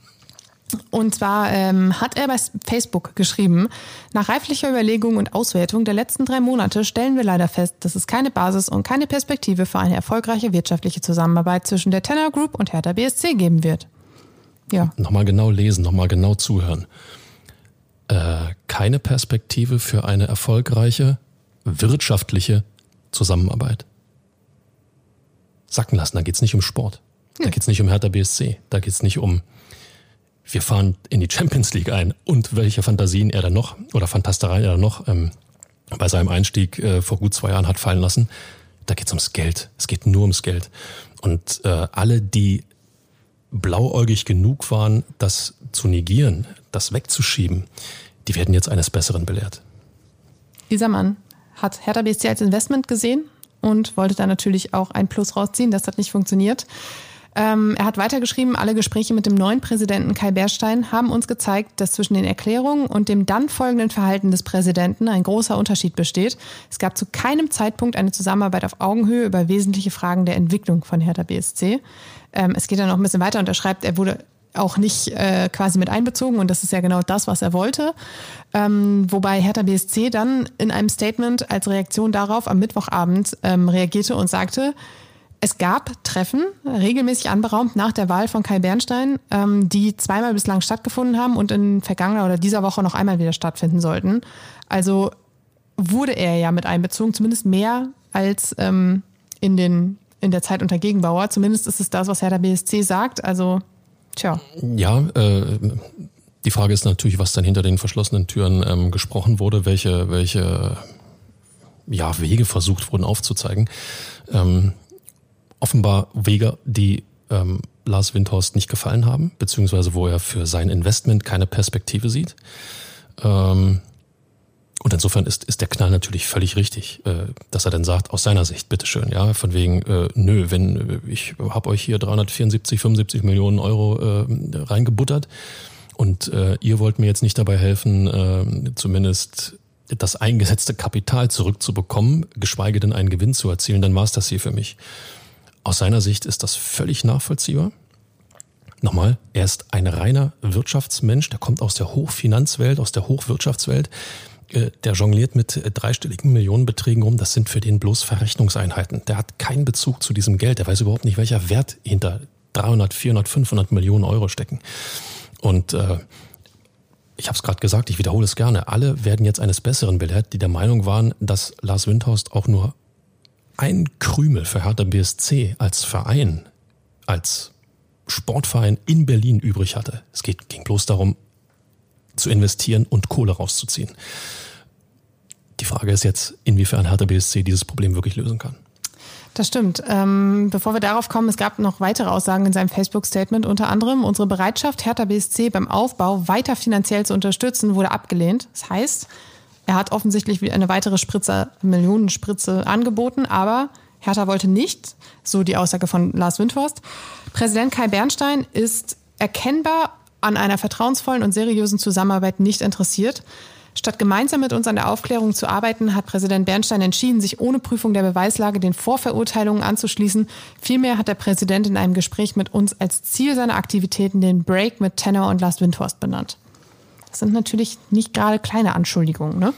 und zwar ähm, hat er bei Facebook geschrieben, nach reiflicher Überlegung und Auswertung der letzten drei Monate stellen wir leider fest, dass es keine Basis und keine Perspektive für eine erfolgreiche wirtschaftliche Zusammenarbeit zwischen der Tenor Group und Hertha BSC geben wird. Ja. Nochmal genau lesen, nochmal genau zuhören. Äh, keine Perspektive für eine erfolgreiche wirtschaftliche Zusammenarbeit. Sacken lassen, da geht es nicht um Sport. Da geht es nicht um Hertha BSC. Da geht es nicht um, wir fahren in die Champions League ein und welche Fantasien er dann noch oder Fantastereien er dann noch ähm, bei seinem Einstieg äh, vor gut zwei Jahren hat fallen lassen. Da geht es ums Geld. Es geht nur ums Geld. Und äh, alle, die blauäugig genug waren, das zu negieren, das wegzuschieben, die werden jetzt eines Besseren belehrt. Dieser Mann hat Hertha BSC als Investment gesehen und wollte da natürlich auch ein Plus rausziehen. Das hat nicht funktioniert. Ähm, er hat weitergeschrieben, alle Gespräche mit dem neuen Präsidenten Kai Bärstein haben uns gezeigt, dass zwischen den Erklärungen und dem dann folgenden Verhalten des Präsidenten ein großer Unterschied besteht. Es gab zu keinem Zeitpunkt eine Zusammenarbeit auf Augenhöhe über wesentliche Fragen der Entwicklung von Hertha BSC. Ähm, es geht dann noch ein bisschen weiter und er schreibt, er wurde auch nicht äh, quasi mit einbezogen und das ist ja genau das, was er wollte. Ähm, wobei Hertha BSC dann in einem Statement als Reaktion darauf am Mittwochabend ähm, reagierte und sagte, es gab Treffen, regelmäßig anberaumt nach der Wahl von Kai Bernstein, ähm, die zweimal bislang stattgefunden haben und in vergangener oder dieser Woche noch einmal wieder stattfinden sollten. Also wurde er ja mit einbezogen, zumindest mehr als ähm, in, den, in der Zeit unter Gegenbauer. Zumindest ist es das, was Hertha BSC sagt. Also Tja. Ja, äh, die Frage ist natürlich, was dann hinter den verschlossenen Türen ähm, gesprochen wurde, welche, welche ja, Wege versucht wurden aufzuzeigen. Ähm, offenbar Wege, die ähm, Lars Windhorst nicht gefallen haben, beziehungsweise wo er für sein Investment keine Perspektive sieht. Ähm, und insofern ist, ist der Knall natürlich völlig richtig, äh, dass er dann sagt, aus seiner Sicht, bitteschön, ja, von wegen, äh, nö, wenn äh, ich habe euch hier 374, 75 Millionen Euro äh, reingebuttert und äh, ihr wollt mir jetzt nicht dabei helfen, äh, zumindest das eingesetzte Kapital zurückzubekommen, geschweige denn einen Gewinn zu erzielen, dann war es das hier für mich. Aus seiner Sicht ist das völlig nachvollziehbar. Nochmal, er ist ein reiner Wirtschaftsmensch, der kommt aus der Hochfinanzwelt, aus der Hochwirtschaftswelt. Äh, der jongliert mit äh, dreistelligen Millionenbeträgen rum. Das sind für den bloß Verrechnungseinheiten. Der hat keinen Bezug zu diesem Geld. Der weiß überhaupt nicht, welcher Wert hinter 300, 400, 500 Millionen Euro stecken. Und äh, ich habe es gerade gesagt, ich wiederhole es gerne. Alle werden jetzt eines Besseren belehrt, die der Meinung waren, dass Lars Windhorst auch nur ein Krümel für Hertha BSC als Verein, als Sportverein in Berlin übrig hatte. Es geht, ging bloß darum, zu investieren und Kohle rauszuziehen. Die Frage ist jetzt, inwiefern Hertha BSC dieses Problem wirklich lösen kann. Das stimmt. Ähm, bevor wir darauf kommen, es gab noch weitere Aussagen in seinem Facebook-Statement. Unter anderem, unsere Bereitschaft, Hertha BSC beim Aufbau weiter finanziell zu unterstützen, wurde abgelehnt. Das heißt, er hat offensichtlich eine weitere Spritze, Millionenspritze angeboten, aber Hertha wollte nicht, so die Aussage von Lars Windhorst. Präsident Kai Bernstein ist erkennbar an einer vertrauensvollen und seriösen Zusammenarbeit nicht interessiert. Statt gemeinsam mit uns an der Aufklärung zu arbeiten, hat Präsident Bernstein entschieden, sich ohne Prüfung der Beweislage den Vorverurteilungen anzuschließen. Vielmehr hat der Präsident in einem Gespräch mit uns als Ziel seiner Aktivitäten den Break mit Tenor und Lars Windhorst benannt. Das sind natürlich nicht gerade kleine Anschuldigungen, ne?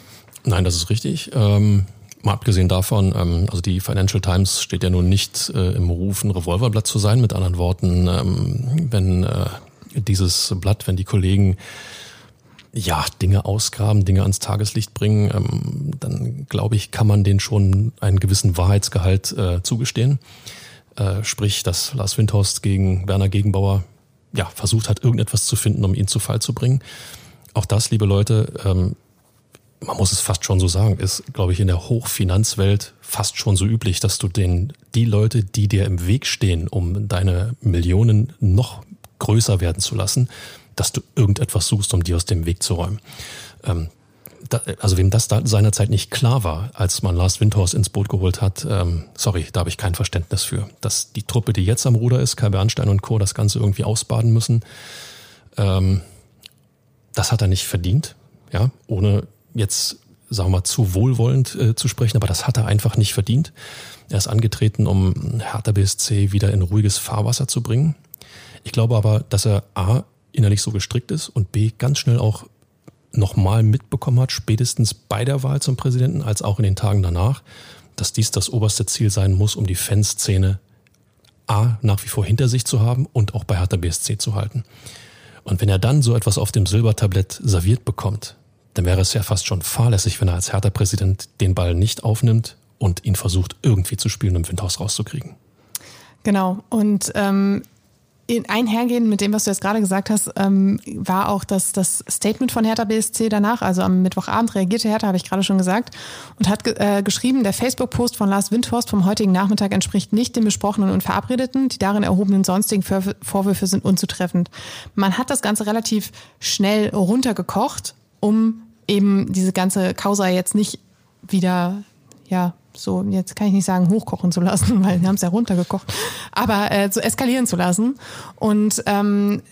Nein, das ist richtig. Ähm, mal abgesehen davon, ähm, also die Financial Times steht ja nun nicht äh, im Ruf, ein Revolverblatt zu sein. Mit anderen Worten, ähm, wenn äh, dieses Blatt, wenn die Kollegen ja, Dinge ausgraben, Dinge ans Tageslicht bringen, ähm, dann glaube ich, kann man denen schon einen gewissen Wahrheitsgehalt äh, zugestehen. Äh, sprich, dass Lars Windhorst gegen Werner Gegenbauer ja, versucht hat, irgendetwas zu finden, um ihn zu Fall zu bringen. Auch das, liebe Leute, ähm, man muss es fast schon so sagen, ist, glaube ich, in der Hochfinanzwelt fast schon so üblich, dass du den, die Leute, die dir im Weg stehen, um deine Millionen noch größer werden zu lassen, dass du irgendetwas suchst, um die aus dem Weg zu räumen. Ähm, da, also wem das da seinerzeit nicht klar war, als man Lars Windhorst ins Boot geholt hat, ähm, sorry, da habe ich kein Verständnis für. Dass die Truppe, die jetzt am Ruder ist, Kai Bernstein und Co., das Ganze irgendwie ausbaden müssen, ähm, das hat er nicht verdient, ja, ohne jetzt, sagen wir mal, zu wohlwollend äh, zu sprechen, aber das hat er einfach nicht verdient. Er ist angetreten, um Hertha BSC wieder in ruhiges Fahrwasser zu bringen. Ich glaube aber, dass er A, innerlich so gestrickt ist und B, ganz schnell auch nochmal mitbekommen hat, spätestens bei der Wahl zum Präsidenten als auch in den Tagen danach, dass dies das oberste Ziel sein muss, um die Fanszene A nach wie vor hinter sich zu haben und auch bei Hertha BSC zu halten. Und wenn er dann so etwas auf dem Silbertablett serviert bekommt, dann wäre es ja fast schon fahrlässig, wenn er als Hertha-Präsident den Ball nicht aufnimmt und ihn versucht irgendwie zu spielen, um Windhaus rauszukriegen. Genau. Und ähm, einhergehend mit dem, was du jetzt gerade gesagt hast, ähm, war auch das, das Statement von Hertha BSC danach. Also am Mittwochabend reagierte Hertha, habe ich gerade schon gesagt, und hat äh, geschrieben, der Facebook-Post von Lars Windhorst vom heutigen Nachmittag entspricht nicht dem besprochenen und verabredeten. Die darin erhobenen sonstigen Vorwürfe sind unzutreffend. Man hat das Ganze relativ schnell runtergekocht, um eben diese ganze Causa jetzt nicht wieder ja so, jetzt kann ich nicht sagen, hochkochen zu lassen, weil wir haben es ja runtergekocht, aber äh, so eskalieren zu lassen. Und ähm,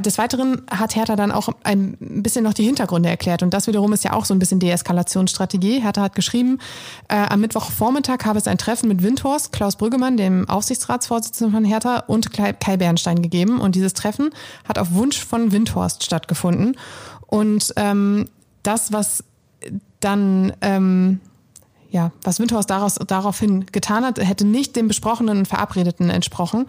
des Weiteren hat Hertha dann auch ein bisschen noch die Hintergründe erklärt. Und das wiederum ist ja auch so ein bisschen Deeskalationsstrategie. Hertha hat geschrieben, äh, am Mittwochvormittag habe es ein Treffen mit Windhorst, Klaus Brüggemann, dem Aufsichtsratsvorsitzenden von Hertha, und Kai Bernstein gegeben. Und dieses Treffen hat auf Wunsch von Windhorst stattgefunden. Und ähm, das, was dann... Ähm, ja, was Windhorst daraus, daraufhin getan hat, hätte nicht dem besprochenen und verabredeten entsprochen.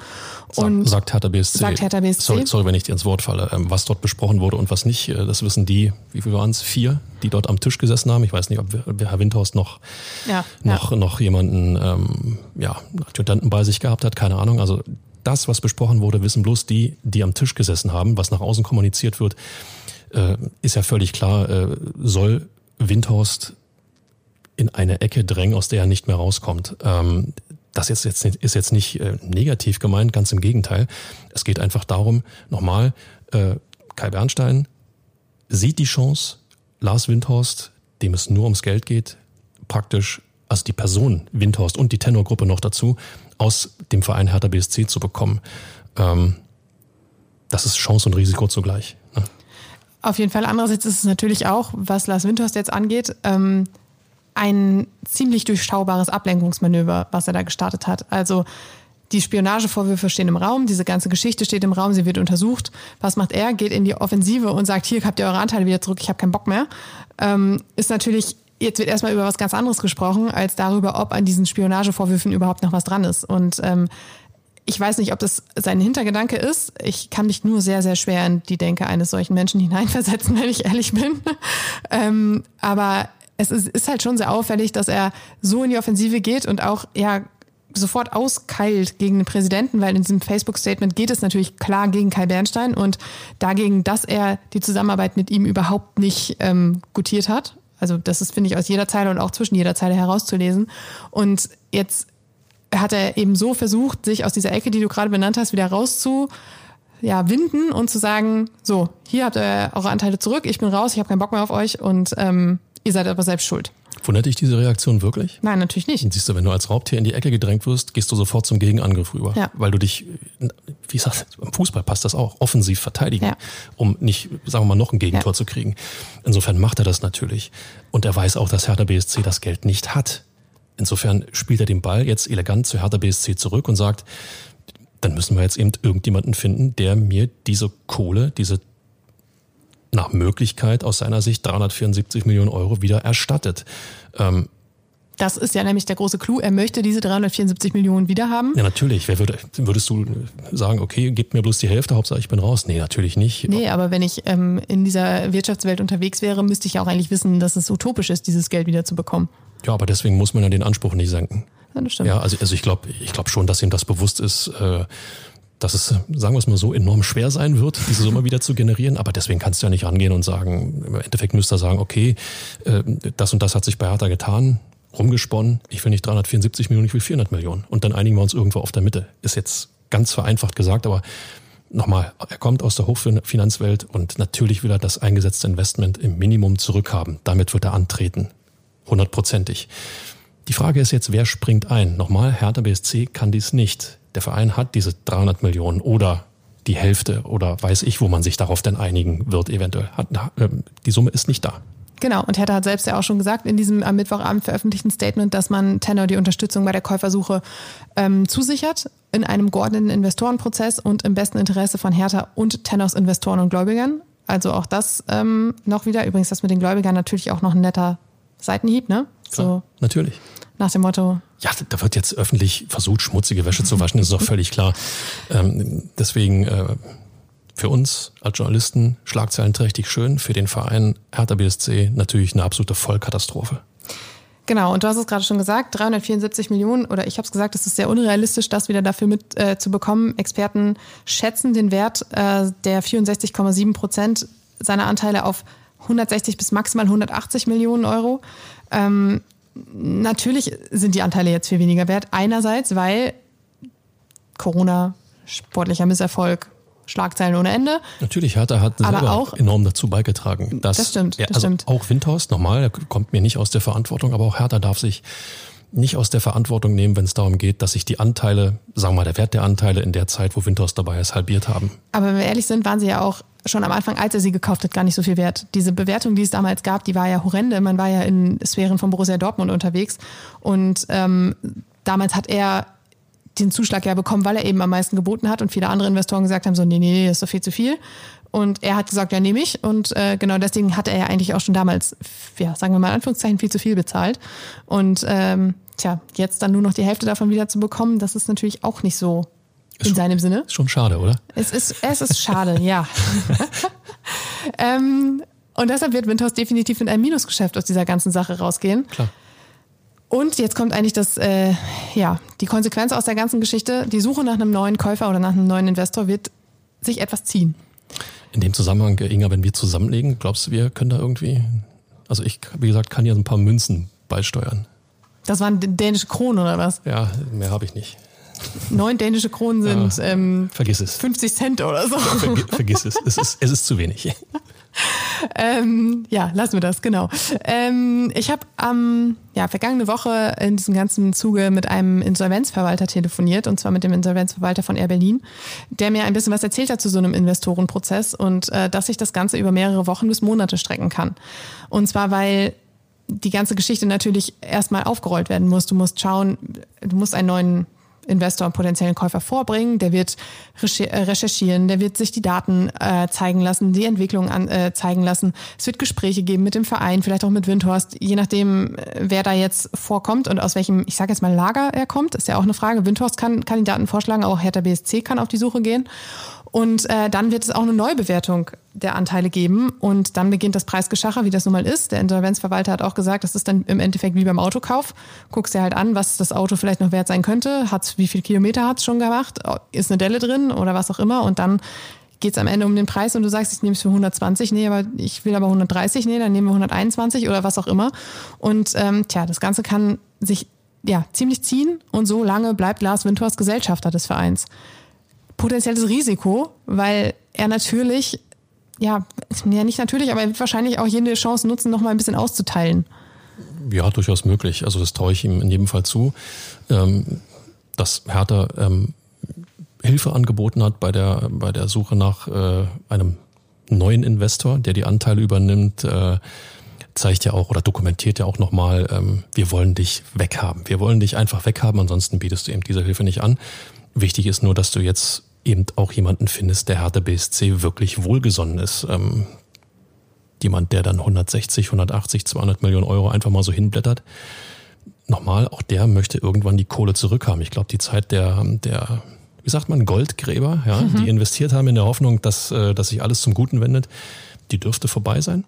Und sagt Hertha BSC. Sagt Hertha BSC. Sorry, sorry, wenn ich dir ins Wort falle. Ähm, was dort besprochen wurde und was nicht, äh, das wissen die, wie viel waren es? Vier, die dort am Tisch gesessen haben. Ich weiß nicht, ob Herr Windhorst noch, ja, noch, ja. noch jemanden, ähm, ja, Adjutanten bei sich gehabt hat, keine Ahnung. Also das, was besprochen wurde, wissen bloß die, die am Tisch gesessen haben, was nach außen kommuniziert wird, äh, ist ja völlig klar, äh, soll Windhorst in eine Ecke drängen, aus der er nicht mehr rauskommt. Ähm, das ist jetzt, ist jetzt nicht äh, negativ gemeint, ganz im Gegenteil. Es geht einfach darum, nochmal, äh, Kai Bernstein sieht die Chance, Lars Windhorst, dem es nur ums Geld geht, praktisch, also die Person Windhorst und die Tenorgruppe noch dazu, aus dem Verein Hertha BSC zu bekommen. Ähm, das ist Chance und Risiko zugleich. Ne? Auf jeden Fall. Andererseits ist es natürlich auch, was Lars Windhorst jetzt angeht, ähm, ein ziemlich durchschaubares Ablenkungsmanöver, was er da gestartet hat. Also die Spionagevorwürfe stehen im Raum, diese ganze Geschichte steht im Raum, sie wird untersucht. Was macht er? Geht in die Offensive und sagt, hier habt ihr eure Anteile wieder zurück, ich habe keinen Bock mehr. Ähm, ist natürlich, jetzt wird erstmal über was ganz anderes gesprochen, als darüber, ob an diesen Spionagevorwürfen überhaupt noch was dran ist. Und ähm, ich weiß nicht, ob das sein Hintergedanke ist. Ich kann mich nur sehr, sehr schwer in die Denke eines solchen Menschen hineinversetzen, wenn ich ehrlich bin. ähm, aber es ist, ist halt schon sehr auffällig, dass er so in die Offensive geht und auch ja sofort auskeilt gegen den Präsidenten, weil in diesem Facebook-Statement geht es natürlich klar gegen Kai Bernstein und dagegen, dass er die Zusammenarbeit mit ihm überhaupt nicht ähm, gutiert hat. Also das ist, finde ich, aus jeder Zeile und auch zwischen jeder Zeile herauszulesen. Und jetzt hat er eben so versucht, sich aus dieser Ecke, die du gerade benannt hast, wieder rauszu ja, winden und zu sagen, so, hier habt ihr eure Anteile zurück, ich bin raus, ich habe keinen Bock mehr auf euch und ähm, Ihr seid aber selbst schuld. Wundert dich diese Reaktion wirklich? Nein, natürlich nicht. Und siehst du, wenn du als Raubtier in die Ecke gedrängt wirst, gehst du sofort zum Gegenangriff rüber. Ja. Weil du dich, wie gesagt, im Fußball passt das auch, offensiv verteidigen, ja. um nicht, sagen wir mal, noch ein Gegentor ja. zu kriegen. Insofern macht er das natürlich. Und er weiß auch, dass Hertha BSC das Geld nicht hat. Insofern spielt er den Ball jetzt elegant zu Hertha BSC zurück und sagt, dann müssen wir jetzt eben irgendjemanden finden, der mir diese Kohle, diese nach Möglichkeit aus seiner Sicht 374 Millionen Euro wieder erstattet. Ähm, Das ist ja nämlich der große Clou. Er möchte diese 374 Millionen wiederhaben. Ja, natürlich. Wer würde, würdest du sagen, okay, gib mir bloß die Hälfte, Hauptsache ich bin raus? Nee, natürlich nicht. Nee, aber wenn ich ähm, in dieser Wirtschaftswelt unterwegs wäre, müsste ich ja auch eigentlich wissen, dass es utopisch ist, dieses Geld wieder zu bekommen. Ja, aber deswegen muss man ja den Anspruch nicht senken. Ja, das stimmt. Ja, also, also ich glaube ich glaub schon, dass ihm das bewusst ist, äh, dass es, sagen wir es mal so, enorm schwer sein wird, diese Summe wieder zu generieren. Aber deswegen kannst du ja nicht rangehen und sagen, im Endeffekt müsste er sagen, okay, äh, das und das hat sich bei Hertha getan, rumgesponnen, ich will nicht 374 Millionen, ich will 400 Millionen. Und dann einigen wir uns irgendwo auf der Mitte. Ist jetzt ganz vereinfacht gesagt, aber nochmal, er kommt aus der Hochfinanzwelt und natürlich will er das eingesetzte Investment im Minimum zurückhaben. Damit wird er antreten. Hundertprozentig. Die Frage ist jetzt, wer springt ein? Nochmal, Hertha BSC kann dies nicht der Verein hat diese 300 Millionen oder die Hälfte oder weiß ich, wo man sich darauf denn einigen wird eventuell. Hat, äh, die Summe ist nicht da. Genau, und Hertha hat selbst ja auch schon gesagt in diesem am Mittwochabend veröffentlichten Statement, dass man Tenor die Unterstützung bei der Käufersuche ähm, zusichert in einem geordneten Investorenprozess und im besten Interesse von Hertha und Tenors Investoren und Gläubigern. Also auch das ähm, noch wieder. Übrigens das mit den Gläubigern natürlich auch noch ein netter Seitenhieb, ne? Klar, so natürlich. Nach dem Motto, ja, da wird jetzt öffentlich versucht, schmutzige Wäsche zu waschen, das ist doch völlig klar. Ähm, deswegen äh, für uns als Journalisten schlagzeilenträchtig schön, für den Verein Hertha BSC natürlich eine absolute Vollkatastrophe. Genau, und du hast es gerade schon gesagt, 374 Millionen, oder ich habe es gesagt, es ist sehr unrealistisch, das wieder dafür mit äh, zu bekommen. Experten schätzen den Wert äh, der 64,7 Prozent seiner Anteile auf 160 bis maximal 180 Millionen Euro. Ähm, natürlich sind die Anteile jetzt viel weniger wert. Einerseits, weil Corona, sportlicher Misserfolg, Schlagzeilen ohne Ende. Natürlich, Hertha hat aber selber auch, enorm dazu beigetragen. Dass, das stimmt, das also stimmt. Auch Windhorst, normal, der kommt mir nicht aus der Verantwortung, aber auch Hertha darf sich nicht aus der Verantwortung nehmen, wenn es darum geht, dass sich die Anteile, sagen wir mal, der Wert der Anteile in der Zeit, wo Windhorst dabei ist, halbiert haben. Aber wenn wir ehrlich sind, waren sie ja auch schon am Anfang, als er sie gekauft hat, gar nicht so viel wert. Diese Bewertung, die es damals gab, die war ja horrende. Man war ja in Sphären von Borussia Dortmund unterwegs und ähm, damals hat er den Zuschlag ja bekommen, weil er eben am meisten geboten hat und viele andere Investoren gesagt haben so, nee, nee, nee, das ist doch viel zu viel. Und er hat gesagt, ja, nehme ich. Und äh, genau deswegen hatte er ja eigentlich auch schon damals, ja, sagen wir mal Anführungszeichen, viel zu viel bezahlt. Und ähm, tja, jetzt dann nur noch die Hälfte davon wieder zu bekommen, das ist natürlich auch nicht so in schon, seinem Sinne. Ist schon schade, oder? Es ist, es ist schade, ja. ähm, und deshalb wird Windhaus definitiv mit einem Minusgeschäft aus dieser ganzen Sache rausgehen. Klar. Und jetzt kommt eigentlich das, äh, ja, die Konsequenz aus der ganzen Geschichte. Die Suche nach einem neuen Käufer oder nach einem neuen Investor wird sich etwas ziehen. In dem Zusammenhang, Inga, wenn wir zusammenlegen, glaubst du, wir können da irgendwie, also ich, wie gesagt, kann hier ein paar Münzen beisteuern. Das waren dänische Kronen oder was? Ja, mehr habe ich nicht. Neun dänische Kronen sind ja, ähm, vergiss es. 50 Cent oder so. Ver, vergiss es. Es ist, es ist zu wenig. ähm, ja, lassen wir das, genau. Ähm, ich habe am ja, vergangene Woche in diesem ganzen Zuge mit einem Insolvenzverwalter telefoniert, und zwar mit dem Insolvenzverwalter von Air Berlin, der mir ein bisschen was erzählt hat zu so einem Investorenprozess und äh, dass sich das Ganze über mehrere Wochen bis Monate strecken kann. Und zwar, weil die ganze Geschichte natürlich erstmal aufgerollt werden muss. Du musst schauen, du musst einen neuen Investor und potenziellen Käufer vorbringen. Der wird äh, recherchieren, der wird sich die Daten äh, zeigen lassen, die Entwicklung an, äh, zeigen lassen. Es wird Gespräche geben mit dem Verein, vielleicht auch mit Windhorst, je nachdem, äh, wer da jetzt vorkommt und aus welchem, ich sage jetzt mal, Lager er kommt. Ist ja auch eine Frage. Windhorst kann Kandidaten vorschlagen, auch Hertha BSC kann auf die Suche gehen. Und äh, dann wird es auch eine Neubewertung der Anteile geben. Und dann beginnt das Preisgeschacher, wie das nun mal ist. Der Insolvenzverwalter hat auch gesagt, das ist dann im Endeffekt wie beim Autokauf. Guckst dir halt an, was das Auto vielleicht noch wert sein könnte, hat's, wie viel Kilometer hat's schon gemacht, ist eine Delle drin oder was auch immer. Und dann geht's am Ende um den Preis und du sagst, ich nehme es für 120, nee, aber ich will aber 130, nee, dann nehmen wir 121 oder was auch immer. Und ähm, tja, das Ganze kann sich ja ziemlich ziehen. Und so lange bleibt Lars Windhorst Gesellschafter des Vereins potenzielles Risiko, weil er natürlich, ja, ja nicht natürlich, aber er wird wahrscheinlich auch jede Chance nutzen, noch mal ein bisschen auszuteilen. Ja, durchaus möglich. Also das traue ich ihm in jedem Fall zu. Ähm, dass Hertha ähm, Hilfe angeboten hat bei der, bei der Suche nach äh, einem neuen Investor, der die Anteile übernimmt, äh, zeigt ja auch oder dokumentiert ja auch nochmal, ähm, wir wollen dich weghaben. Wir wollen dich einfach weghaben, ansonsten bietest du eben diese Hilfe nicht an. Wichtig ist nur, dass du jetzt eben auch jemanden findest, der Hertha BSC wirklich wohlgesonnen ist. Ähm, jemand, der dann 160, 180, 200 Millionen Euro einfach mal so hinblättert. nochmal, auch der möchte irgendwann die Kohle zurückhaben. Ich glaube, die Zeit der, der, wie sagt man, Goldgräber, ja, mhm. die investiert haben in der Hoffnung, dass, äh, dass sich alles zum Guten wendet, die dürfte vorbei sein.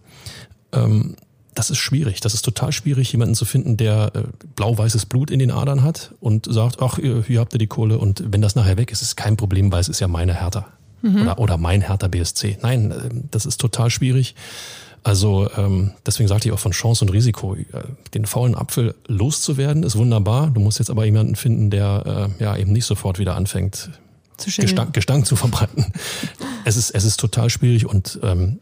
Ähm, das ist schwierig. Das ist total schwierig, jemanden zu finden, der äh, blau-weißes Blut in den Adern hat und sagt, ach, hier habt ihr die Kohle und wenn das nachher weg ist, ist kein Problem, weil es ist ja meine Hertha. Mhm. Oder, oder mein Hertha BSC. Nein, äh, das ist total schwierig. Also ähm, deswegen sagte ich auch von Chance und Risiko. Äh, den faulen Apfel loszuwerden ist wunderbar. Du musst jetzt aber jemanden finden, der äh, ja eben nicht sofort wieder anfängt, zu Gestank, Gestank zu verbreiten. es ist es ist total schwierig und ähm,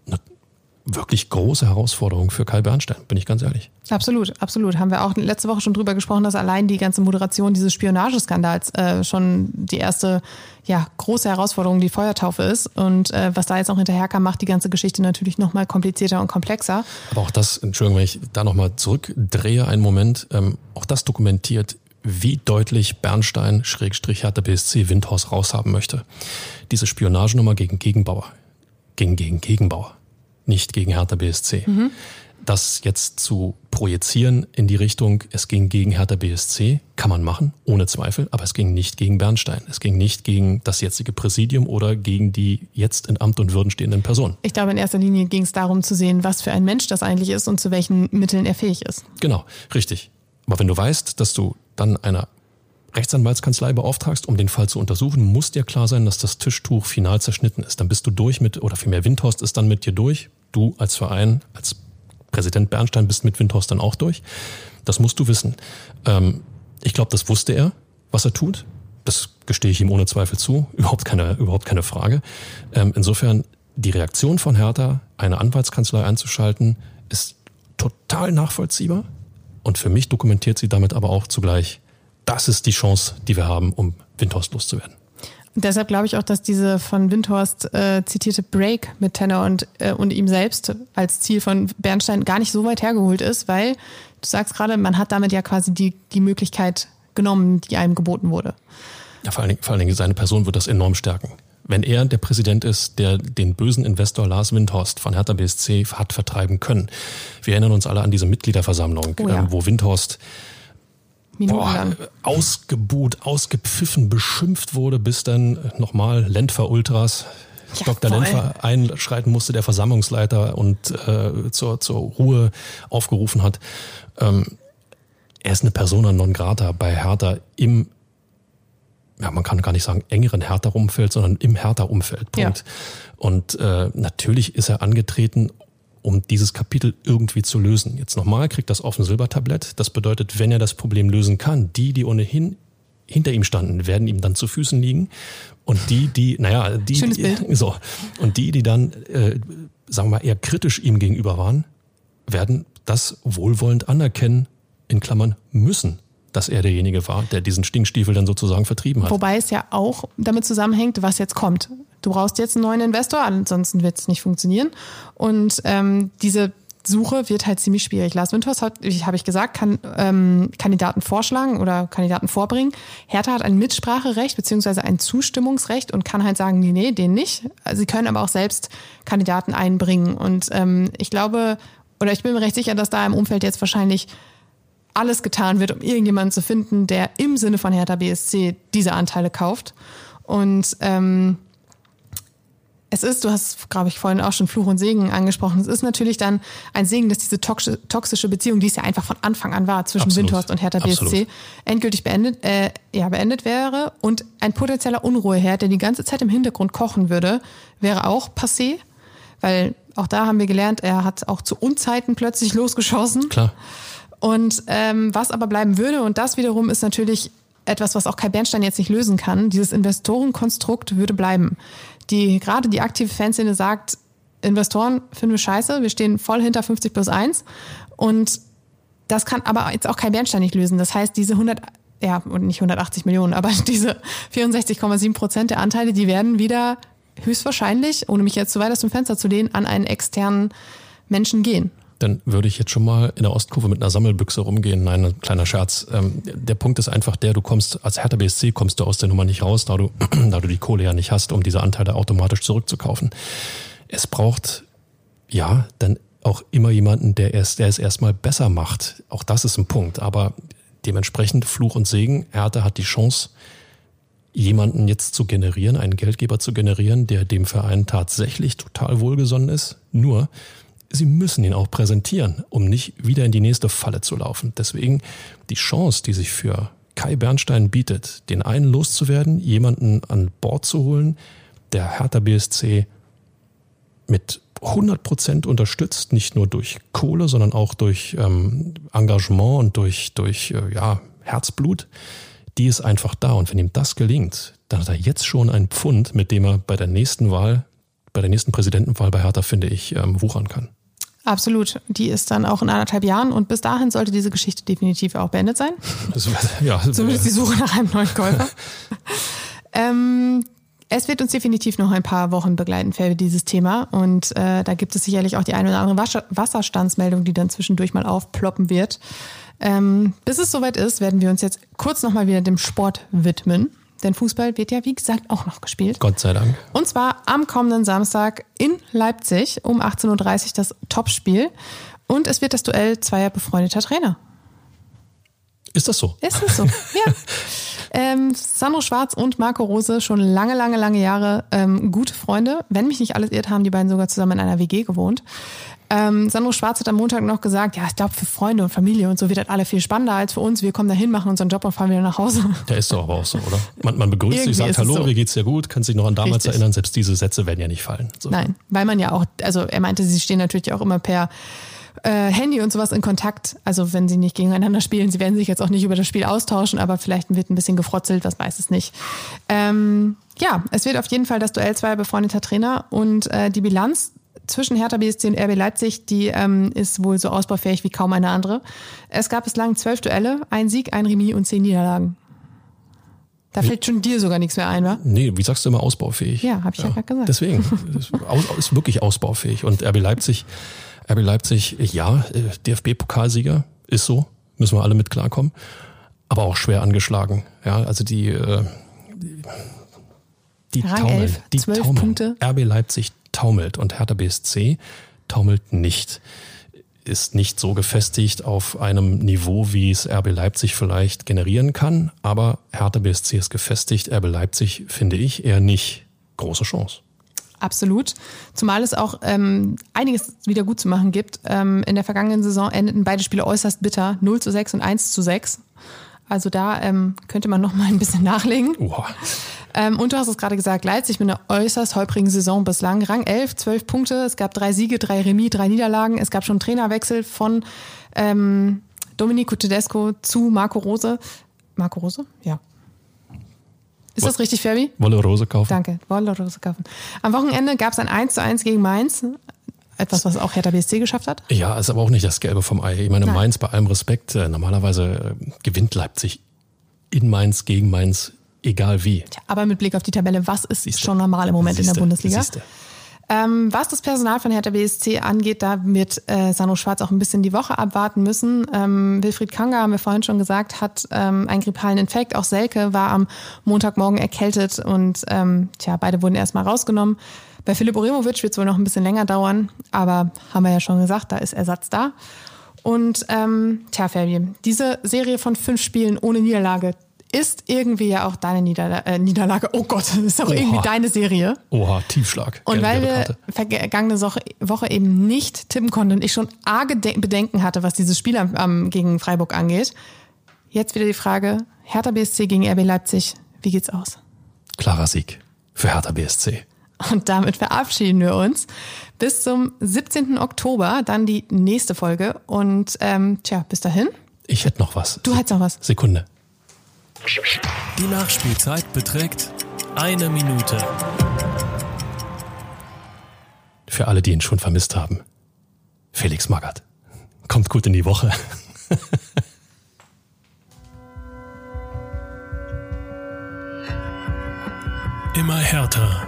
wirklich große Herausforderung für Kai Bernstein, bin ich ganz ehrlich. Absolut, absolut. Haben wir auch letzte Woche schon drüber gesprochen, dass allein die ganze Moderation dieses Spionageskandals äh, schon die erste ja, große Herausforderung, die Feuertaufe ist. Und äh, was da jetzt noch hinterherkam, macht die ganze Geschichte natürlich nochmal komplizierter und komplexer. Aber auch das, Entschuldigung, wenn ich da nochmal zurückdrehe einen Moment, ähm, auch das dokumentiert, wie deutlich Bernstein, Schrägstrich, Hertha BSC, Windhorst raushaben möchte. Diese Spionagenummer gegen Gegenbauer. Gegen, gegen Gegenbauer nicht gegen Hertha BSC. Mhm. Das jetzt zu projizieren in die Richtung, es ging gegen Hertha BSC, kann man machen, ohne Zweifel, aber es ging nicht gegen Bernstein. Es ging nicht gegen das jetzige Präsidium oder gegen die jetzt in Amt und Würden stehenden Personen. Ich glaube, in erster Linie ging es darum zu sehen, was für ein Mensch das eigentlich ist und zu welchen Mitteln er fähig ist. Genau, richtig. Aber wenn du weißt, dass du dann einer Rechtsanwaltskanzlei beauftragst, um den Fall zu untersuchen, muss dir klar sein, dass das Tischtuch final zerschnitten ist. Dann bist du durch mit, oder vielmehr Windhorst ist dann mit dir durch. Du als Verein, als Präsident Bernstein bist mit Windhorst dann auch durch. Das musst du wissen. Ähm, ich glaube, das wusste er, was er tut. Das gestehe ich ihm ohne Zweifel zu. Überhaupt keine, überhaupt keine Frage. Ähm, insofern, die Reaktion von Hertha, eine Anwaltskanzlei einzuschalten, ist total nachvollziehbar. Und für mich dokumentiert sie damit aber auch zugleich das ist die Chance, die wir haben, um Windhorst loszuwerden. Deshalb glaube ich auch, dass diese von Windhorst äh, zitierte Break mit Tenor und, äh, und ihm selbst als Ziel von Bernstein gar nicht so weit hergeholt ist, weil du sagst gerade, man hat damit ja quasi die, die Möglichkeit genommen, die einem geboten wurde. Ja, vor allen, Dingen, vor allen Dingen seine Person wird das enorm stärken. Wenn er der Präsident ist, der den bösen Investor Lars Windhorst von Hertha BSC hat vertreiben können. Wir erinnern uns alle an diese Mitgliederversammlung, oh ja. ähm, wo Windhorst Boah, ausgebuht, ausgepfiffen, beschimpft wurde, bis dann nochmal Lentfer Ultras ja, Dr. Voll. Lentfer einschreiten musste, der Versammlungsleiter und äh, zur, zur Ruhe aufgerufen hat. Ähm, er ist eine Persona non grata bei Hertha im, ja, man kann gar nicht sagen engeren Hertha-Umfeld, sondern im Hertha-Umfeld. Punkt. Ja. Und äh, natürlich ist er angetreten, um dieses Kapitel irgendwie zu lösen. Jetzt nochmal, kriegt das auf ein Silbertablett. Das bedeutet, wenn er das Problem lösen kann, die, die ohnehin hinter ihm standen, werden ihm dann zu Füßen liegen. Und die, die, naja, die, Schönes Bild. so. Und die, die dann, äh, sagen wir mal, eher kritisch ihm gegenüber waren, werden das wohlwollend anerkennen, in Klammern müssen dass er derjenige war, der diesen Stinkstiefel dann sozusagen vertrieben hat. Wobei es ja auch damit zusammenhängt, was jetzt kommt. Du brauchst jetzt einen neuen Investor, ansonsten wird es nicht funktionieren. Und ähm, diese Suche wird halt ziemlich schwierig. Lars Windhorst hat, wie habe ich gesagt, kann ähm, Kandidaten vorschlagen oder Kandidaten vorbringen. Hertha hat ein Mitspracherecht beziehungsweise ein Zustimmungsrecht und kann halt sagen, nee, nee, den nicht. Also sie können aber auch selbst Kandidaten einbringen. Und ähm, ich glaube, oder ich bin mir recht sicher, dass da im Umfeld jetzt wahrscheinlich alles getan wird, um irgendjemanden zu finden, der im Sinne von Hertha BSC diese Anteile kauft. Und ähm, es ist, du hast, glaube ich, vorhin auch schon Fluch und Segen angesprochen, es ist natürlich dann ein Segen, dass diese toxische Beziehung, die es ja einfach von Anfang an war zwischen Absolut. Windhorst und Hertha BSC, Absolut. endgültig beendet, äh, ja, beendet wäre. Und ein potenzieller Unruheherd, der die ganze Zeit im Hintergrund kochen würde, wäre auch passé. Weil auch da haben wir gelernt, er hat auch zu Unzeiten plötzlich losgeschossen. Klar. Und ähm, was aber bleiben würde, und das wiederum ist natürlich etwas, was auch Kai Bernstein jetzt nicht lösen kann, dieses Investorenkonstrukt würde bleiben. Die, gerade die aktive Fanszene sagt, Investoren finden wir scheiße, wir stehen voll hinter 50 plus 1 und das kann aber jetzt auch Kai Bernstein nicht lösen. Das heißt, diese 100, ja, und nicht 180 Millionen, aber diese 64,7 Prozent der Anteile, die werden wieder höchstwahrscheinlich, ohne mich jetzt zu weit aus dem Fenster zu lehnen, an einen externen Menschen gehen dann würde ich jetzt schon mal in der Ostkurve mit einer Sammelbüchse rumgehen. Nein, ein kleiner Scherz. Ähm, der Punkt ist einfach der, du kommst als Hertha BSC kommst du aus der Nummer nicht raus, da du, da du die Kohle ja nicht hast, um diese Anteile automatisch zurückzukaufen. Es braucht ja dann auch immer jemanden, der es, der es erstmal besser macht. Auch das ist ein Punkt. Aber dementsprechend Fluch und Segen. Hertha hat die Chance, jemanden jetzt zu generieren, einen Geldgeber zu generieren, der dem Verein tatsächlich total wohlgesonnen ist. Nur, sie müssen ihn auch präsentieren, um nicht wieder in die nächste Falle zu laufen. Deswegen die Chance, die sich für Kai Bernstein bietet, den einen loszuwerden, jemanden an Bord zu holen, der Hertha BSC mit 100 Prozent unterstützt, nicht nur durch Kohle, sondern auch durch ähm, Engagement und durch, durch äh, ja, Herzblut, die ist einfach da. Und wenn ihm das gelingt, dann hat er jetzt schon einen Pfund, mit dem er bei der nächsten Wahl, bei der nächsten Präsidentenwahl bei Hertha, finde ich, ähm, wuchern kann. Absolut. Die ist dann auch in anderthalb Jahren und bis dahin sollte diese Geschichte definitiv auch beendet sein. Ja, Zumindest die Suche nach einem neuen Käufer. ähm, es wird uns definitiv noch ein paar Wochen begleiten für dieses Thema und äh, da gibt es sicherlich auch die eine oder andere Wasserstandsmeldung, die dann zwischendurch mal aufploppen wird. Ähm, bis es soweit ist, werden wir uns jetzt kurz nochmal wieder dem Sport widmen. Denn Fußball wird ja, wie gesagt, auch noch gespielt. Gott sei Dank. Und zwar am kommenden Samstag in Leipzig um 18.30 Uhr das Topspiel. Und es wird das Duell zweier befreundeter Trainer. Ist das so? Ist das so, ja. Ähm, Sandro Schwarz und Marco Rose schon lange, lange, lange Jahre ähm, gute Freunde. Wenn mich nicht alles irrt, haben die beiden sogar zusammen in einer WG gewohnt. Ähm, Sandro Schwarz hat am Montag noch gesagt, ja, ich glaube, für Freunde und Familie und so wird das alle viel spannender als für uns. Wir kommen da hin, machen unseren Job und fahren wieder nach Hause. Der ist doch aber auch so, oder? Man, man begrüßt sich, sagt Hallo, so. wie geht's dir gut? Kannst dich noch an damals Richtig. erinnern? Selbst diese Sätze werden ja nicht fallen. So. Nein, weil man ja auch, also er meinte, sie stehen natürlich auch immer per äh, Handy und sowas in Kontakt. Also wenn sie nicht gegeneinander spielen, sie werden sich jetzt auch nicht über das Spiel austauschen, aber vielleicht wird ein bisschen gefrotzelt, das weiß es nicht. Ähm, ja, es wird auf jeden Fall das Duell zweier befreundeter Trainer und äh, die Bilanz zwischen Hertha BSC und RB Leipzig, die ähm, ist wohl so ausbaufähig wie kaum eine andere. Es gab bislang zwölf Duelle, ein Sieg, ein Remis und zehn Niederlagen. Da fällt schon dir sogar nichts mehr ein, wa? Nee, wie sagst du immer ausbaufähig? Ja, habe ich ja, ja gerade gesagt. Deswegen, ist, wirklich ausbaufähig. Und RB Leipzig, RB Leipzig, ja, äh, DFB-Pokalsieger, ist so, müssen wir alle mit klarkommen, aber auch schwer angeschlagen. Ja, also die, äh, die, die taumeln, die taumeln. Punkte. RB Leipzig taumelt und Hertha BSC taumelt nicht. Ist nicht so gefestigt auf einem Niveau, wie es RB Leipzig vielleicht generieren kann, aber Hertha BSC ist gefestigt, RB Leipzig finde ich eher nicht. Große Chance. Absolut. Zumal es auch ähm, einiges wieder gut zu machen gibt. Ähm, in der vergangenen Saison endeten beide Spiele äußerst bitter. 0 zu 6 und 1 zu 6. Also da ähm, könnte man noch mal ein bisschen nachlegen. Oha. Ähm, und du hast es gerade gesagt, Leipzig mit einer äußerst holprigen Saison bislang. Rang 11, 12 Punkte. Es gab drei Siege, drei Remis, drei Niederlagen. Es gab schon Trainerwechsel von ähm, Domenico Tedesco zu Marco Rose. Marco Rose? Ja. Ist das richtig, Fabi? Wolle Rose kaufen. Danke, Wolle Rose kaufen. Am Wochenende gab es ein 1 zu 1 gegen Mainz. Etwas, was auch Hertha BSC geschafft hat? Ja, ist aber auch nicht das Gelbe vom Ei. Ich meine, Nein. Mainz, bei allem Respekt, äh, normalerweise äh, gewinnt Leipzig in Mainz gegen Mainz egal wie. Tja, aber mit Blick auf die Tabelle, was ist Siehste. schon normal im Moment Siehste. in der Bundesliga? Siehste. Ähm, was das Personal von Hertha BSC angeht, da wird äh, Sano Schwarz auch ein bisschen die Woche abwarten müssen. Ähm, Wilfried Kanga, haben wir vorhin schon gesagt, hat ähm, einen grippalen Infekt. Auch Selke war am Montagmorgen erkältet und ähm, tja, beide wurden erstmal rausgenommen. Bei Philipp Oremovic wird es wohl noch ein bisschen länger dauern, aber haben wir ja schon gesagt, da ist Ersatz da. Und ähm, tja, Fabi, diese Serie von fünf Spielen ohne Niederlage, ist irgendwie ja auch deine Niederla äh, Niederlage. Oh Gott, das ist auch Oha. irgendwie deine Serie. Oha, Tiefschlag. Und weil wir vergangene Woche eben nicht tippen konnten und ich schon arge Bedenken hatte, was dieses Spiel ähm, gegen Freiburg angeht, jetzt wieder die Frage, Hertha BSC gegen RB Leipzig, wie geht's aus? Klarer Sieg für Hertha BSC. Und damit verabschieden wir uns. Bis zum 17. Oktober, dann die nächste Folge. Und ähm, tja, bis dahin. Ich hätte noch was. Du hättest noch was. Sekunde. Die Nachspielzeit beträgt eine Minute. Für alle, die ihn schon vermisst haben. Felix Magath. Kommt gut in die Woche. Immer härter.